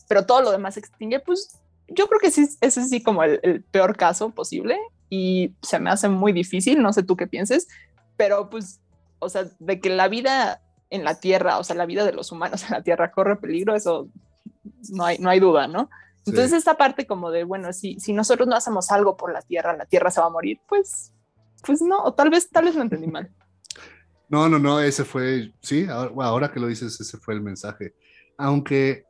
Pero todo lo demás se extingue, pues yo creo que sí, ese sí como el, el, peor caso posible y se me hace muy difícil, no sé tú qué pienses, pero pues, o sea, de que la vida en la Tierra, o sea, la vida de los humanos <laughs> en la Tierra corre peligro, eso no hay, no hay duda, ¿no? Entonces esta parte como de, bueno, si, si nosotros no hacemos algo por la Tierra, la Tierra se va a morir, pues, pues no, o tal vez, tal vez lo entendí mal. No, no, no, ese fue, sí, ahora, ahora que lo dices, ese fue el mensaje. Aunque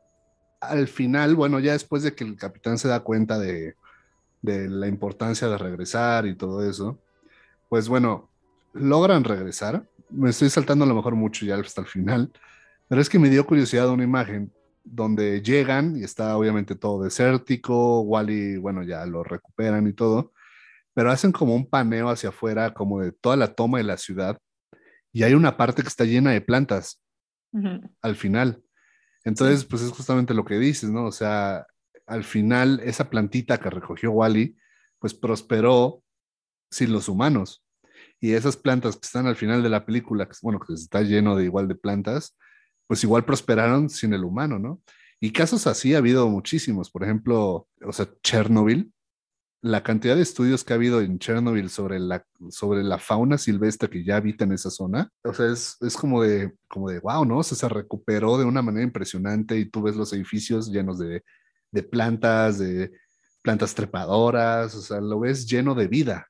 al final, bueno, ya después de que el capitán se da cuenta de, de la importancia de regresar y todo eso, pues bueno, logran regresar, me estoy saltando a lo mejor mucho ya hasta el final, pero es que me dio curiosidad una imagen donde llegan y está obviamente todo desértico, Wally, bueno, ya lo recuperan y todo, pero hacen como un paneo hacia afuera, como de toda la toma de la ciudad, y hay una parte que está llena de plantas al final. Entonces, pues es justamente lo que dices, ¿no? O sea, al final esa plantita que recogió Wally, pues prosperó sin los humanos y esas plantas que están al final de la película, que, bueno, que está lleno de igual de plantas, pues igual prosperaron sin el humano, ¿no? Y casos así ha habido muchísimos. Por ejemplo, o sea, Chernobyl, la cantidad de estudios que ha habido en Chernobyl sobre la, sobre la fauna silvestre que ya habita en esa zona, o sea, es, es como, de, como de, wow, ¿no? O sea, se recuperó de una manera impresionante y tú ves los edificios llenos de, de plantas, de plantas trepadoras, o sea, lo ves lleno de vida,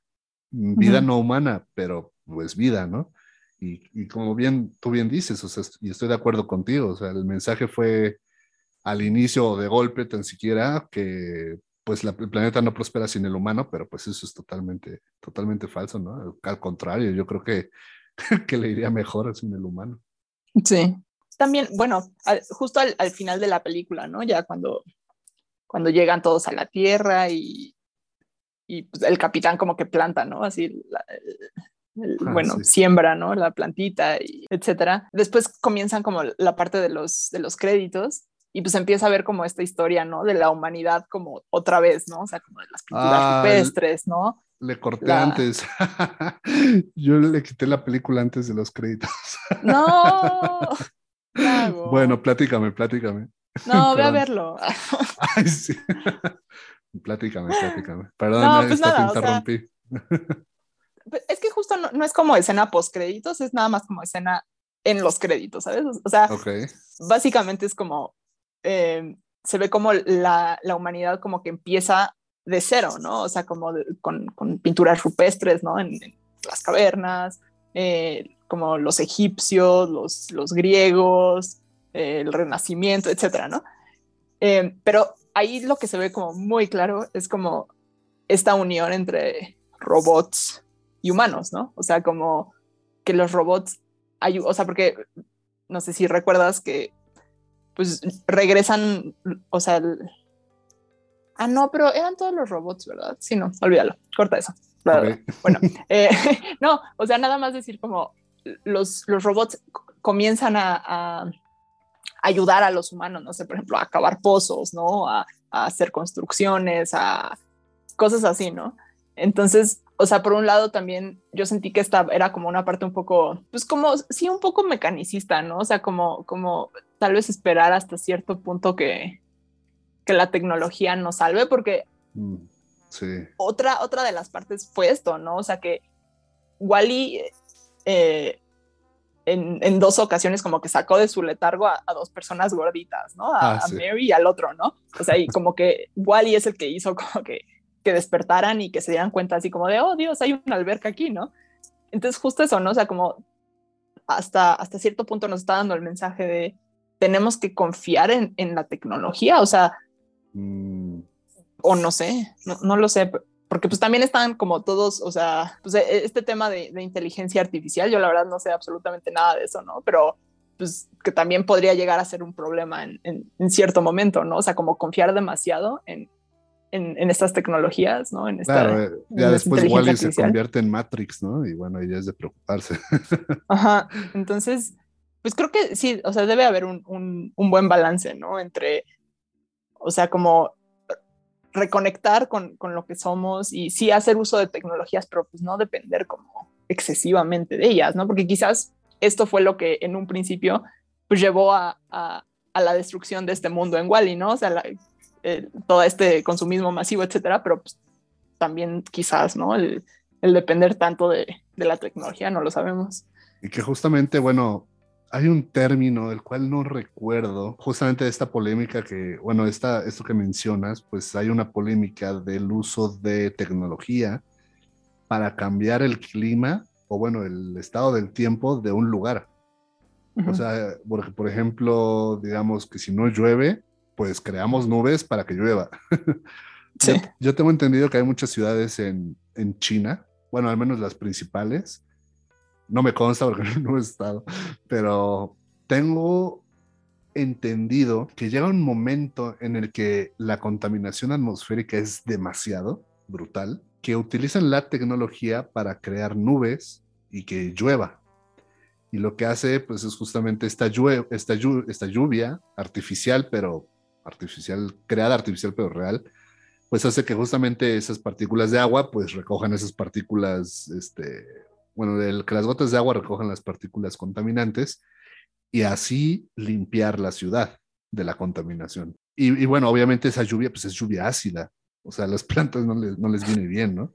vida no humana, pero pues vida, ¿no? Y, y, como bien tú bien dices, o sea, y estoy de acuerdo contigo, o sea, el mensaje fue al inicio de golpe tan siquiera que pues la, el planeta no prospera sin el humano, pero pues eso es totalmente, totalmente falso, ¿no? Al contrario, yo creo que, <laughs> que le iría mejor sin el humano. Sí. También, bueno, justo al, al, final de la película, ¿no? Ya cuando, cuando llegan todos a la Tierra y, y pues el capitán como que planta, ¿no? Así, la, el, ah, bueno, sí. siembra, ¿no? La plantita, y etcétera. Después comienzan como la parte de los, de los créditos y pues empieza a ver como esta historia, ¿no? De la humanidad como otra vez, ¿no? O sea, como de las pinturas ah, rupestres, ¿no? Le corté la... antes. <laughs> Yo le quité la película antes de los créditos. <laughs> no. <laughs> Bueno, platícame, platícame. No, voy a verlo. Ay, sí. Platícame, platícame. Perdón, no, pues nada, te interrumpí. O sea, <laughs> es que justo no, no es como escena post créditos, es nada más como escena en los créditos, ¿sabes? O sea, okay. básicamente es como eh, se ve como la, la, humanidad como que empieza de cero, ¿no? O sea, como de, con, con, pinturas rupestres, ¿no? En, en las cavernas, eh, como los egipcios, los, los griegos, eh, el renacimiento, etcétera, ¿no? Eh, pero ahí lo que se ve como muy claro es como esta unión entre robots y humanos, ¿no? O sea, como que los robots, hay, o sea, porque no sé si recuerdas que pues regresan, o sea, el... ah, no, pero eran todos los robots, ¿verdad? Sí, no, olvídalo, corta eso. Okay. Bueno, <laughs> eh, <laughs> no, o sea, nada más decir como los, los robots comienzan a, a, ayudar a los humanos, no sé, por ejemplo, a cavar pozos, ¿no? A, a hacer construcciones, a cosas así, ¿no? Entonces, o sea, por un lado también yo sentí que esta era como una parte un poco, pues como, sí, un poco mecanicista, ¿no? O sea, como, como tal vez esperar hasta cierto punto que, que la tecnología nos salve, porque mm, sí. otra, otra de las partes fue esto, ¿no? O sea, que Wally eh, en, en, dos ocasiones como que sacó de su letargo a, a dos personas gorditas, ¿no? A, ah, sí. a, Mary y al otro, ¿no? O sea, y como que Wally es el que hizo como que que despertaran y que se dieran cuenta así como de, oh Dios, hay una alberca aquí, ¿no? Entonces justo eso, ¿no? O sea, como hasta, hasta cierto punto nos está dando el mensaje de tenemos que confiar en, en la tecnología, o sea, mm. o no sé, no, no, lo sé, porque pues también están como todos, o sea, pues e, este tema de, de, inteligencia artificial, yo la verdad no sé absolutamente nada de eso, ¿no? Pero pues que también podría llegar a ser un problema en, en, en cierto momento, ¿no? O sea, como confiar demasiado en, en, en, estas tecnologías, ¿no? En esta, claro, eh, ya después Wally artificial. se convierte en Matrix, ¿no? Y bueno, ya es de preocuparse. <laughs> Ajá, entonces, pues creo que sí, o sea, debe haber un, un, un buen balance, ¿no? Entre, o sea, como reconectar con, con, lo que somos y sí hacer uso de tecnologías, pero pues no depender como excesivamente de ellas, ¿no? Porque quizás esto fue lo que en un principio pues llevó a, a, la destrucción de este mundo en Wally, ¿no? O sea, la, eh, todo este consumismo masivo, etcétera, pero pues, también quizás, ¿no? El, el depender tanto de, de, la tecnología, no lo sabemos. Y que justamente, bueno, hay un término del cual no recuerdo, justamente de esta polémica que, bueno, esta, esto que mencionas, pues hay una polémica del uso de tecnología para cambiar el clima o, bueno, el estado del tiempo de un lugar. Uh -huh. O sea, porque, por ejemplo, digamos que si no llueve, pues creamos nubes para que llueva. <laughs> Sí. Yo, yo, tengo entendido que hay muchas ciudades en, en, China, bueno, al menos las principales. No me consta porque <laughs> no he estado, pero tengo entendido que llega un momento en el que la contaminación atmosférica es demasiado brutal, que utilizan la tecnología para crear nubes y que llueva. Y lo que hace, pues, es justamente esta, lluvia, esta, lluvia, artificial, pero artificial, creada artificial pero real, pues hace que justamente esas partículas de agua pues recojan esas partículas, este, bueno, el, que las gotas de agua recojan las partículas contaminantes y así limpiar la ciudad de la contaminación. Y, y bueno, obviamente esa lluvia pues es lluvia ácida, o sea, a las <laughs> plantas no les, no les viene bien, ¿no?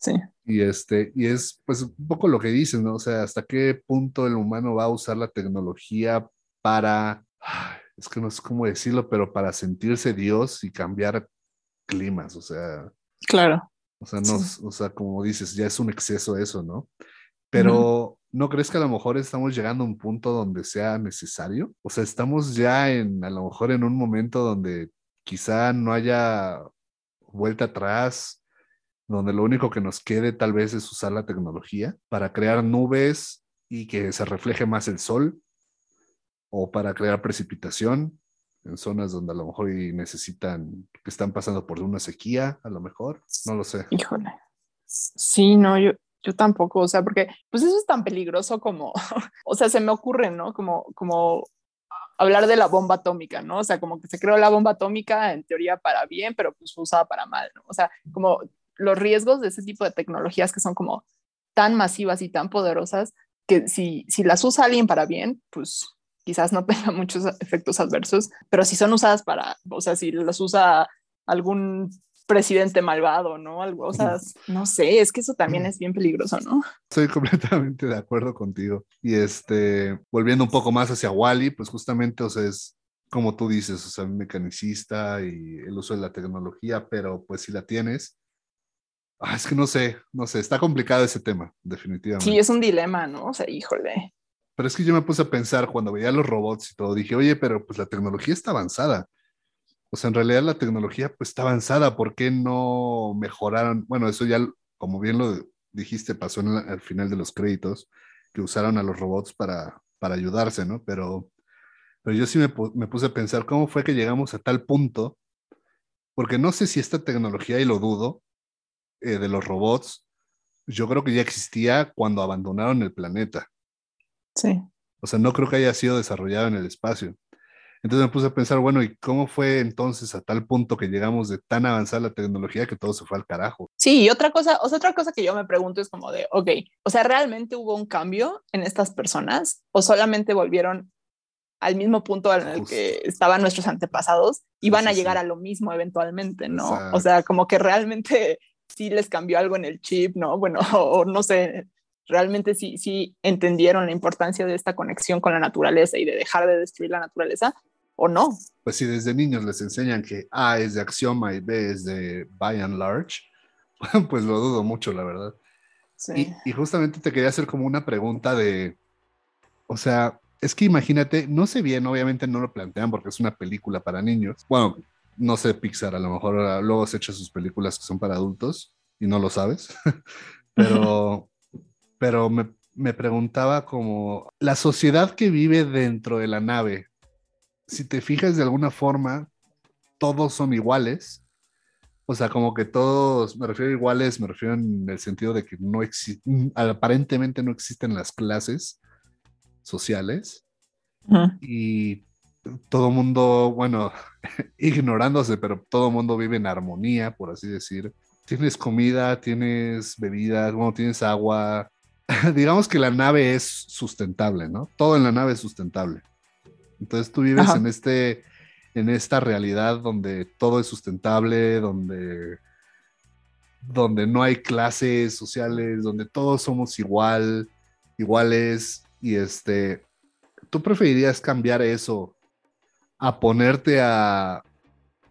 Sí. Y, este, y es pues un poco lo que dices, ¿no? O sea, hasta qué punto el humano va a usar la tecnología para <sighs> es que no sé cómo decirlo, pero para sentirse Dios y cambiar climas, o sea. Claro. O sea, no, o sea, como dices, ya es un exceso eso, ¿no? Pero ¿no crees que a lo mejor estamos llegando a un punto donde sea necesario? O sea, estamos ya en, a lo mejor en un momento donde quizá no haya vuelta atrás, donde lo único que nos quede tal vez es usar la tecnología para crear nubes y que se refleje más el sol, o para crear precipitación en zonas donde a lo mejor necesitan, que están pasando por una sequía, a lo mejor, no lo sé. Híjole. Sí, no, yo, yo tampoco, o sea, porque pues eso es tan peligroso como, <laughs> o sea, se me ocurre, ¿no? Como, como hablar de la bomba atómica, ¿no? O sea, como que se creó la bomba atómica en teoría para bien, pero pues fue usada para mal, ¿no? O sea, como los riesgos de ese tipo de tecnologías que son como tan masivas y tan poderosas que si, si las usa alguien para bien, pues quizás no <laughs> tenga muchos efectos adversos, pero si son usadas para, o sea, si las usa algún presidente malvado, ¿no? Algo, o sea, no sé, es que eso también es bien peligroso, ¿no? Estoy completamente de acuerdo contigo. Y este, volviendo un poco más hacia Wally, pues justamente, o sea, es como tú dices, o sea, un mecanicista y el uso de la tecnología, pero pues si la tienes, ah, es que no sé, no sé, está complicado ese tema, definitivamente. Sí, es un dilema, ¿no? O sea, híjole. Pero es que yo me puse a pensar cuando veía los robots y todo, dije, oye, pero pues la tecnología está avanzada. O sea, en realidad la tecnología pues está avanzada, ¿por qué no mejoraron? Bueno, eso ya, como bien lo dijiste, pasó al final de los créditos, que usaron a los robots para, para ayudarse, ¿no? Pero, pero yo sí me, me puse a pensar, ¿cómo fue que llegamos a tal punto? Porque no sé si esta tecnología, y lo dudo, eh, de los robots, yo creo que ya existía cuando abandonaron el planeta. Sí. O sea, no creo que haya sido desarrollado en el espacio. Entonces me puse a pensar, bueno, ¿y cómo fue entonces a tal punto que llegamos de tan avanzada la tecnología que todo se fue al carajo? Sí, y otra cosa, o sea, otra cosa que yo me pregunto es como de, ok, o sea, ¿realmente hubo un cambio en estas personas o solamente volvieron al mismo punto en el que estaban nuestros antepasados y van a llegar a lo mismo eventualmente, ¿no? O sea, como que realmente sí les cambió algo en el chip, ¿no? Bueno, <laughs> o no sé, realmente sí, sí entendieron la importancia de esta conexión con la naturaleza y de dejar de destruir la naturaleza o no. Pues si desde niños les enseñan que A es de axioma y B es de by and large, <laughs> pues lo dudo mucho, la verdad. Sí. Y, y, justamente te quería hacer como una pregunta de, o sea, es que imagínate, no sé bien, obviamente no lo plantean porque es una película para niños. Bueno, no sé Pixar, a lo mejor luego se echa sus películas que son para adultos y no lo sabes, <laughs> pero pero me, me preguntaba como la sociedad que vive dentro de la nave, si te fijas de alguna forma, todos son iguales. O sea, como que todos, me refiero a iguales, me refiero en el sentido de que no existen, aparentemente no existen las clases sociales. Y todo mundo, bueno, <laughs> ignorándose, pero todo mundo vive en armonía, por así decir. Tienes comida, tienes bebidas, bueno, tienes agua, <laughs> digamos que la nave es sustentable, ¿no? Todo en la nave es sustentable. Entonces tú vives en este, en esta realidad donde todo es sustentable, donde, donde no hay clases sociales, donde todos somos igual, iguales, y este, ¿tú preferirías cambiar eso a ponerte a,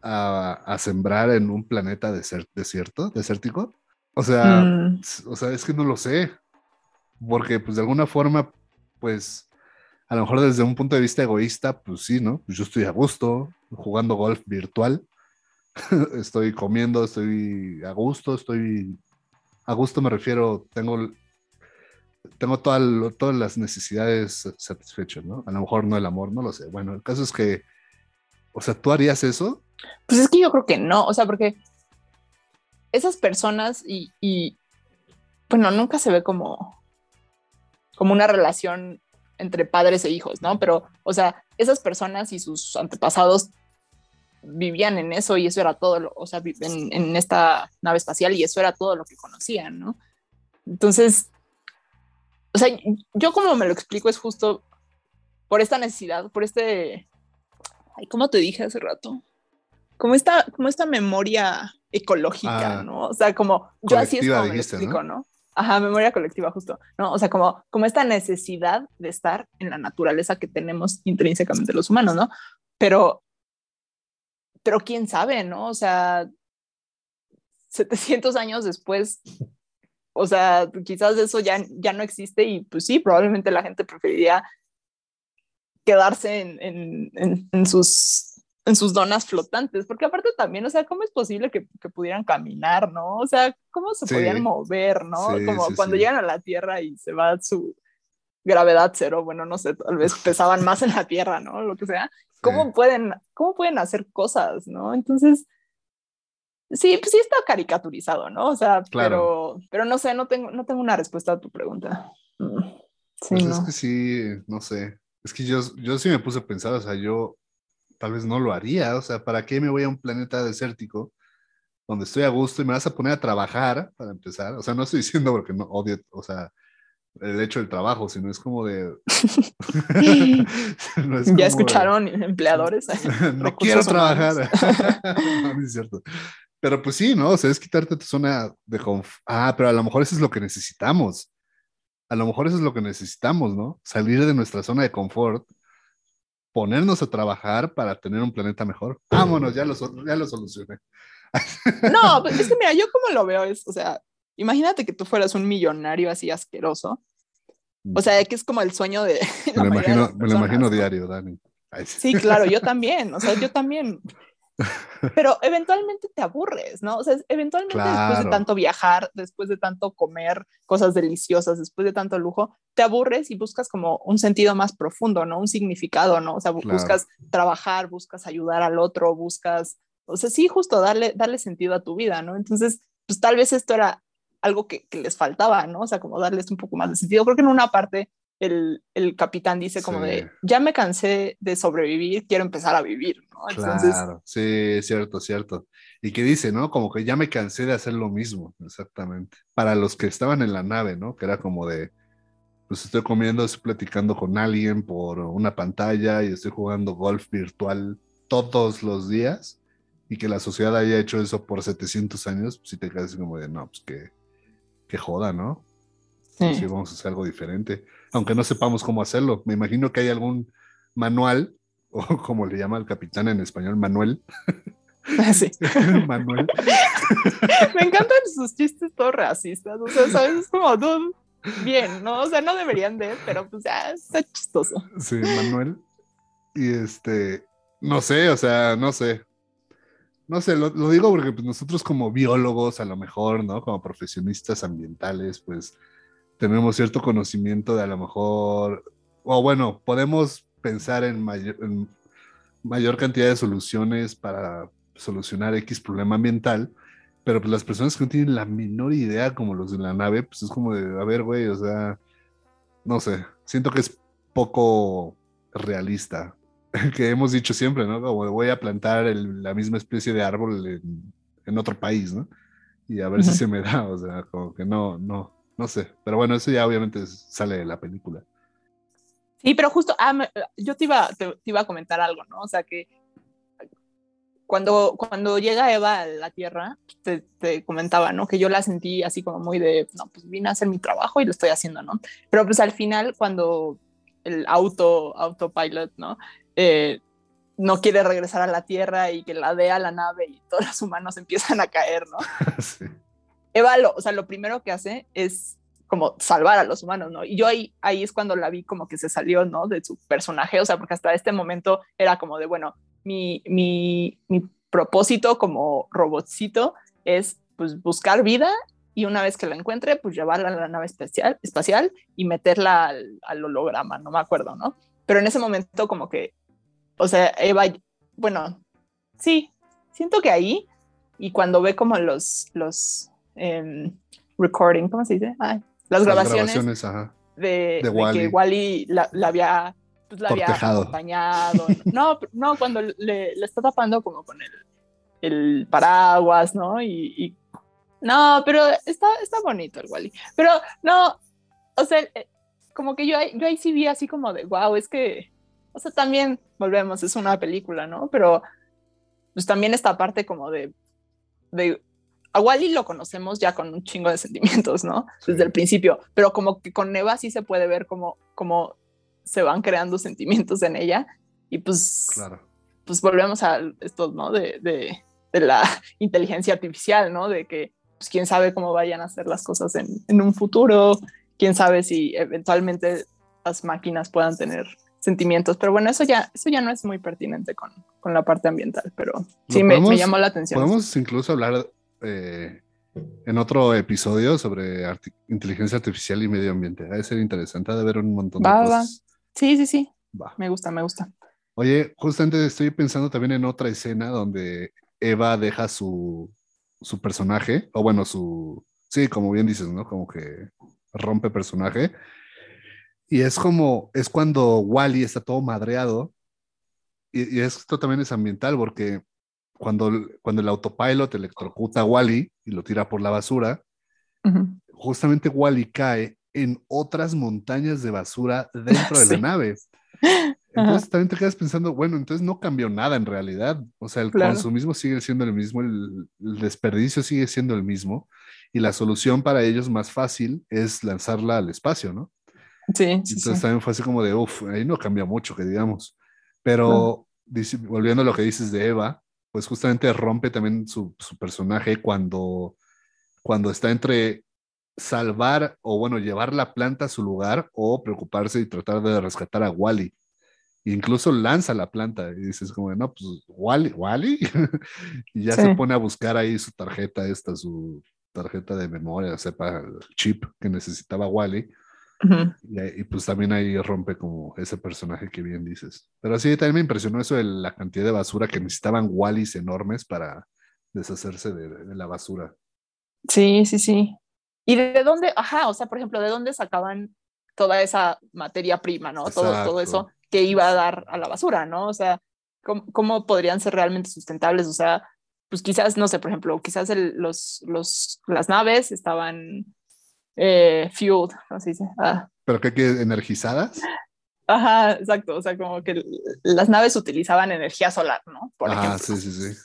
a, sembrar en un planeta desierto, desértico? O sea, mm. o sea, es que no lo sé porque pues de alguna forma, pues a lo mejor desde un punto de vista egoísta, pues sí, ¿no? Pues yo estoy a gusto jugando golf virtual, <laughs> estoy comiendo, estoy a gusto, estoy a gusto me refiero, tengo, tengo todas las necesidades satisfechas, ¿no? A lo mejor no el amor, no lo sé. Bueno, el caso es que, o sea, ¿tú harías eso? Pues es que yo creo que no, o sea, porque esas personas y, y bueno, nunca se ve como como una relación entre padres e hijos, ¿no? Pero, o sea, esas personas y sus antepasados vivían en eso y eso era todo, o sea, en, en esta nave espacial y eso era todo lo que conocían, ¿no? Entonces, o sea, yo como me lo explico es justo por esta necesidad, por este, ay, ¿cómo te dije hace rato? Como esta, como esta memoria ecológica, ah. ¿no? O sea, como yo así es como me lo explico, ¿no? Ajá, memoria colectiva, justo, ¿no? O sea, como, como esta necesidad de estar en la naturaleza que tenemos intrínsecamente los humanos, ¿no? Pero, pero quién sabe, ¿no? O sea, 700 años después, o sea, quizás eso ya, ya no existe y pues sí, probablemente la gente preferiría quedarse en, en, en, sus, en sus donas flotantes, porque aparte también, o sea, ¿cómo es posible que, que pudieran caminar, no? O sea, ¿cómo se podían mover, no? Como cuando llegan a la Tierra y se va su gravedad cero, bueno, no sé, tal vez pesaban más en la Tierra, ¿no? Lo que sea. ¿Cómo, pueden, ¿Cómo pueden hacer cosas, no? Entonces, Sí, pues sí está caricaturizado, ¿no? O sea, pero, pero no sé, no tengo, no tengo una respuesta a tu pregunta. Mm, sí, pues es que sí, no sé. Es que yo, yo sí me puse a pensar, o sea, yo tal vez no lo haría, o sea, ¿para qué me voy a un planeta desértico donde estoy a gusto y me vas a poner a trabajar para empezar? O sea, no estoy <laughs> diciendo porque no odio, o sea, el hecho del trabajo, sino es como de... <laughs> <laughs> ya escucharon empleadores. no quiero trabajar. no, es cierto. Pero pues sí, ¿no? O sea, es quitarte tu zona de confort. Ah, pero a lo mejor eso es lo que necesitamos. A lo mejor eso es lo que necesitamos, ¿no? Salir de nuestra zona de confort, ponernos a trabajar para tener un planeta mejor. Vámonos, ya lo, ya lo solucioné. <laughs> No, pues es que mira, yo como lo veo es, o sea, imagínate que tú fueras un millonario así asqueroso. O sea, que es como el sueño de... <laughs> Me lo, imagino, me lo imagino diario, Dani. Sí, claro, yo también, o sea, yo también. Pero eventualmente te aburres, ¿no? O sea, eventualmente después de tanto viajar, después de tanto comer cosas deliciosas, después de tanto lujo, te aburres y buscas como un sentido más profundo, ¿no? Un significado, ¿no? O sea, buscas trabajar, buscas ayudar al otro, buscas, o sea, sí, justo darle, darle sentido a tu vida, ¿no? Entonces, pues tal vez esto era algo que, que les faltaba, ¿no? O sea, como darles un poco más de sentido. Creo que en una parte el, el, capitán dice como de, ya me cansé de sobrevivir, quiero empezar a vivir, ¿no? Entonces, claro, sí, cierto, cierto. Y que dice, ¿no? Como que ya me cansé de hacer lo mismo, exactamente. Para los que estaban en la nave, ¿no? Que era como de, pues estoy comiendo, estoy platicando con alguien por una pantalla y estoy jugando golf virtual todos los días y que la sociedad haya hecho eso por 700 años, pues sí te quedas como de, no, pues que, que joda, ¿no? Sí. vamos a hacer algo diferente, aunque no sepamos cómo hacerlo. Me imagino que hay algún manual, <laughs> o como le llama el capitán en español, Manuel. Sí. <laughs> Manuel. <laughs> Me encantan sus chistes todos racistas, o sea, ¿sabes? Es como, bien, ¿no? O sea, no deberían de, pero pues ya está chistoso. Sí, Manuel. Y este, no sé, o sea, no sé. No sé, lo, lo digo porque pues, nosotros como biólogos, a lo mejor, ¿no? Como profesionistas ambientales, pues tenemos cierto conocimiento de a lo mejor, o bueno, podemos pensar en mayor, en mayor cantidad de soluciones para solucionar X problema ambiental, pero pues las personas que no tienen la menor idea, como los de la nave, pues es como de, a ver, güey, o sea, no sé, siento que es poco realista, <laughs> que hemos dicho siempre, ¿no? Como voy a plantar la misma especie de árbol en, en otro país, ¿no? Y a ver si se me da, o sea, como que no, no, no sé, pero bueno, eso ya obviamente sale de la película. Sí, pero justo, ah, yo te iba, te, iba a comentar algo, ¿no? O sea, que cuando, cuando llega Eva a la Tierra, te, te, comentaba, ¿no? Que yo la sentí así como muy de, no, pues vine a hacer mi trabajo y lo estoy haciendo, ¿no? Pero pues al final, cuando el auto, autopilot, ¿no? Eh, no quiere regresar a la Tierra y que la dé a la nave y todos los humanos <laughs> empiezan a caer, ¿no? <laughs> sí. Eva, lo, o sea, lo primero que hace es como salvar a los humanos, ¿no? Y yo ahí, ahí es cuando la vi como que se salió, ¿no? De su personaje, o sea, porque hasta este momento era como de, bueno, mi, mi, mi propósito como robotcito es pues buscar vida y una vez que la encuentre, pues llevarla a la nave espacial, espacial y meterla al, al, holograma, no me acuerdo, ¿no? Pero en ese momento como que, o sea, Eva, bueno, sí, siento que ahí y cuando ve como los, los, Em, recording, ¿cómo se dice? las grabaciones, De, que Wally la, había, pues, la había acompañado. <laughs> No, no, cuando le, le, está tapando como con el, el paraguas, ¿no? Y, no, pero está, está bonito el Wally. Pero no, o sea, eh, como que yo, yo ahí sí vi así como de, wow, es que, o sea, también volvemos, es una película, ¿no? Pero pues también esta parte como de, de a Wally lo conocemos ya con un chingo de sentimientos, ¿no? Desde el principio, pero como que con Eva sí se puede ver cómo, cómo se van creando sentimientos en ella y pues, claro. pues volvemos a esto, ¿no? De, de, de la inteligencia artificial, ¿no? De que pues, quién sabe cómo vayan a ser las cosas en, en un futuro, quién sabe si eventualmente las máquinas puedan tener sentimientos, pero bueno, eso ya, eso ya no es muy pertinente con, con la parte ambiental, pero sí me, me, llamó la atención. Podemos incluso hablar eh, en otro episodio sobre inteligencia artificial y medio ambiente. Va a ser interesante de ver un montón de cosas. Sí, sí, sí. Me gusta, me gusta. Oye, justamente estoy pensando también en otra escena donde Eva deja su, su personaje, o bueno, su, sí, como bien dices, ¿no? Como que rompe personaje. Y es como, es cuando Wally está todo madreado. Y, esto también es ambiental porque cuando, cuando el autopilot electrocuta a Wally y lo tira por la basura, justamente Wally cae en otras montañas de basura dentro de la <laughs> nave. <laughs> Entonces también te quedas pensando, bueno, entonces no cambió nada en realidad. O sea, el consumismo sigue siendo el mismo, el, desperdicio sigue siendo el mismo, y la solución para ellos más fácil es lanzarla al espacio, ¿no? Sí. Entonces también fue así como de, uff, ahí no cambia mucho, que digamos. Pero volviendo a lo que dices de Eva, pues justamente rompe también su, su personaje cuando, cuando está entre salvar o bueno, llevar la planta a su lugar o preocuparse y tratar de rescatar a Wally. Incluso lanza la planta y dices como, no, pues Wally, Wally, <laughs> y ya se pone a buscar ahí su tarjeta esta, su tarjeta de memoria, sepa, el chip que necesitaba Wally. Y, pues también ahí rompe como ese personaje que bien dices. Pero sí, también me impresionó eso de la cantidad de basura que necesitaban Wallys enormes para deshacerse de, la basura. Sí, sí, sí. ¿Y de dónde, ajá, o sea, por ejemplo, de dónde sacaban toda esa materia prima, ¿no? Todo, todo eso que iba a dar a la basura, ¿no? O sea, ¿cómo, podrían ser realmente sustentables? O sea, pues quizás, no sé, por ejemplo, quizás los, los, las naves estaban eh, fueled, así se ah. ¿Pero qué, qué, energizadas? Ajá, exacto, o sea, como que las naves utilizaban energía solar, ¿no? Por ah, sí, sí, sí.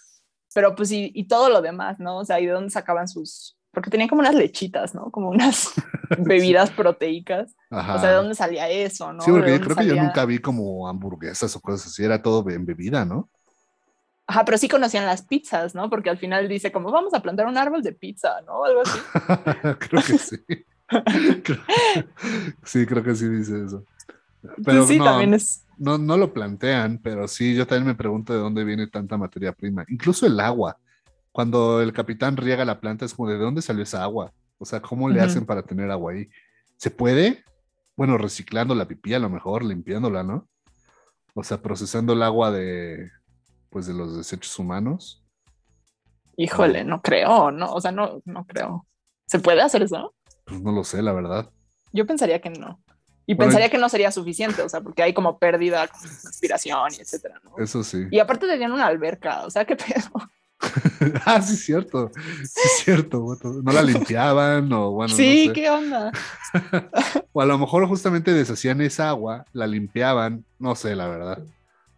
Pero pues y, y todo lo demás, ¿no? O sea, ¿y de dónde sacaban sus, porque tenían como unas lechitas, ¿no? Como unas <laughs> <laughs> bebidas proteicas. O sea, ¿de dónde salía eso, no? Sí, porque yo creo que yo nunca vi como hamburguesas o cosas así, era todo en bebida, ¿no? Ajá, pero sí conocían las pizzas, ¿no? Porque al final dice como vamos a plantar un árbol de pizza, ¿no? Algo así. <laughs> creo que sí. <laughs> sí, creo que sí dice eso. Pues pero sí, también es. No, no lo plantean, pero sí, yo también me pregunto de dónde viene tanta materia prima. Incluso el agua cuando el capitán riega la planta es como de dónde salió esa agua. O sea, ¿cómo le hacen para tener agua ahí? ¿Se puede? Bueno, reciclando la pipí a lo mejor, limpiándola, ¿no? O sea, procesando el agua de, pues, de los desechos humanos. Híjole, no creo, no, o sea, no, no creo. ¿Se puede hacer eso? Pues no lo sé, la verdad. Yo pensaría que no. Y pensaría que no sería suficiente, o sea, porque hay como pérdida, inspiración y etcétera, ¿no? Eso sí. Y aparte tenían una alberca, o sea, qué pedo. <laughs> ah, sí, es cierto. Sí, es cierto. No la limpiaban o bueno. Sí, ¿qué onda? <laughs> o a lo mejor justamente deshacían esa agua, la limpiaban, no sé, la verdad.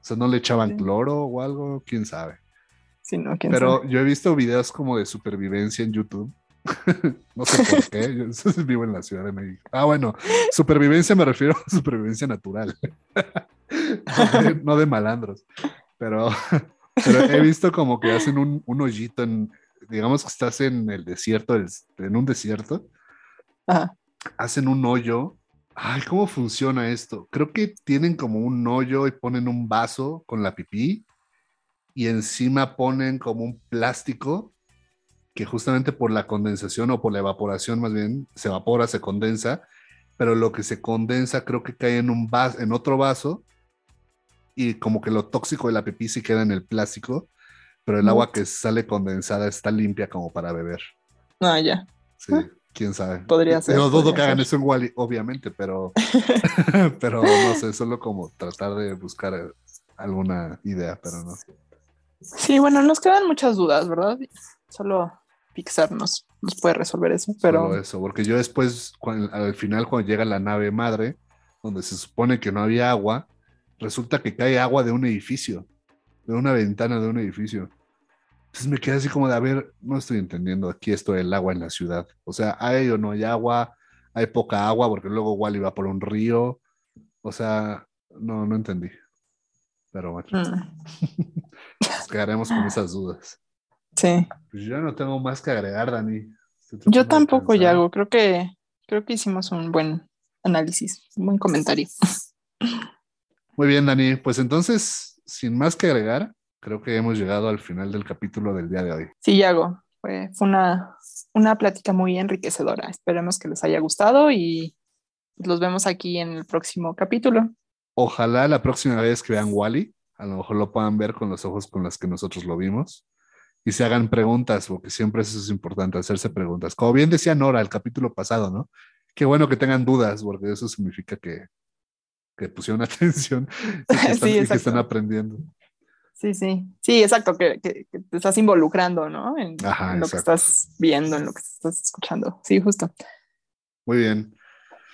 O sea, no le echaban cloro o algo, quién sabe. Sí, no, ¿quién Pero yo he visto videos como de supervivencia en YouTube. <laughs> no sé por qué, <laughs> yo vivo en la Ciudad de México. Ah, bueno, supervivencia me refiero a supervivencia natural, <laughs> no de malandros. Pero pero he visto como que hacen un, un hoyito en, digamos que estás en el desierto, en un desierto. Hacen un hoyo. Ay, ¿cómo funciona esto? Creo que tienen como un hoyo y ponen un vaso con la pipí y encima ponen como un plástico que justamente por la condensación o por la evaporación más bien se evapora, se condensa, pero lo que se condensa creo que cae en un vaso, en otro vaso y como que lo tóxico de la pipí sí queda en el plástico, pero el agua que sale condensada está limpia como para beber. Ah, ya. Sí, quién sabe. Podría ser. No dudo que hagan eso en Wally, obviamente, pero, <laughs> <laughs> pero no sé, solo como tratar de buscar alguna idea, pero no. Sí, bueno, nos quedan muchas dudas, ¿verdad? Solo Pixar nos, nos puede resolver eso, pero... Solo eso, porque yo después, al final, cuando llega la nave madre, donde se supone que no había agua, resulta que cae agua de un edificio, de una ventana de un edificio. Entonces me quedé así como de, a ver, no estoy entendiendo aquí esto del agua en la ciudad. O sea, hay o no hay agua, hay poca agua porque luego Wally va por un río. O sea, no, no entendí. Pero bueno, mm. nos quedaremos con esas dudas. Sí. Pues yo no tengo más que agregar, Dani. Yo tampoco, Yago. Creo que, creo que hicimos un buen análisis, un buen comentario. Muy bien, Dani. Pues entonces, sin más que agregar, creo que hemos llegado al final del capítulo del día de hoy. Sí, Yago. Fue, fue una, una plática muy enriquecedora. Esperemos que les haya gustado y los vemos aquí en el próximo capítulo. Ojalá la próxima vez que vean Wally, a lo mejor lo puedan ver con los ojos con los que nosotros lo vimos y se hagan preguntas, porque siempre eso es importante, hacerse preguntas. Como bien decía Nora el capítulo pasado, ¿no? Qué bueno que tengan dudas, porque eso significa que, que pusieron <laughs> atención y que <laughs> están, Sí, y que están aprendiendo. Sí, sí. Sí, exacto, que, que- que te estás involucrando, ¿no? En, Ajá, en lo que estás viendo, en lo que estás escuchando. Sí, justo. Muy bien.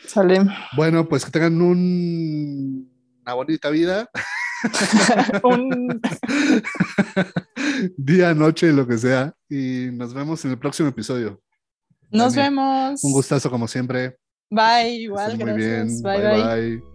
Sale. Bueno, pues que tengan un- una bonita vida, <laughs> Un- <laughs> día, noche, lo que sea, y nos vemos en el próximo episodio. Nos Dani, vemos. Un gustazo como siempre. Bye, igual, muy gracias. bien. bye. bye. bye.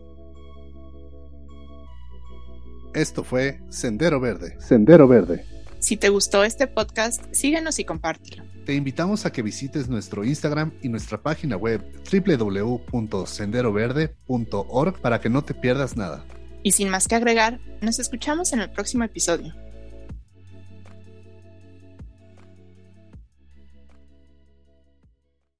Esto fue Sendero Verde. Sendero Verde. Si te gustó este podcast, síguenos y compártelo. Te invitamos a que visites nuestro Instagram y nuestra página web www.senderoverde.org para que no te pierdas nada. Y sin más que agregar, nos escuchamos en el próximo episodio.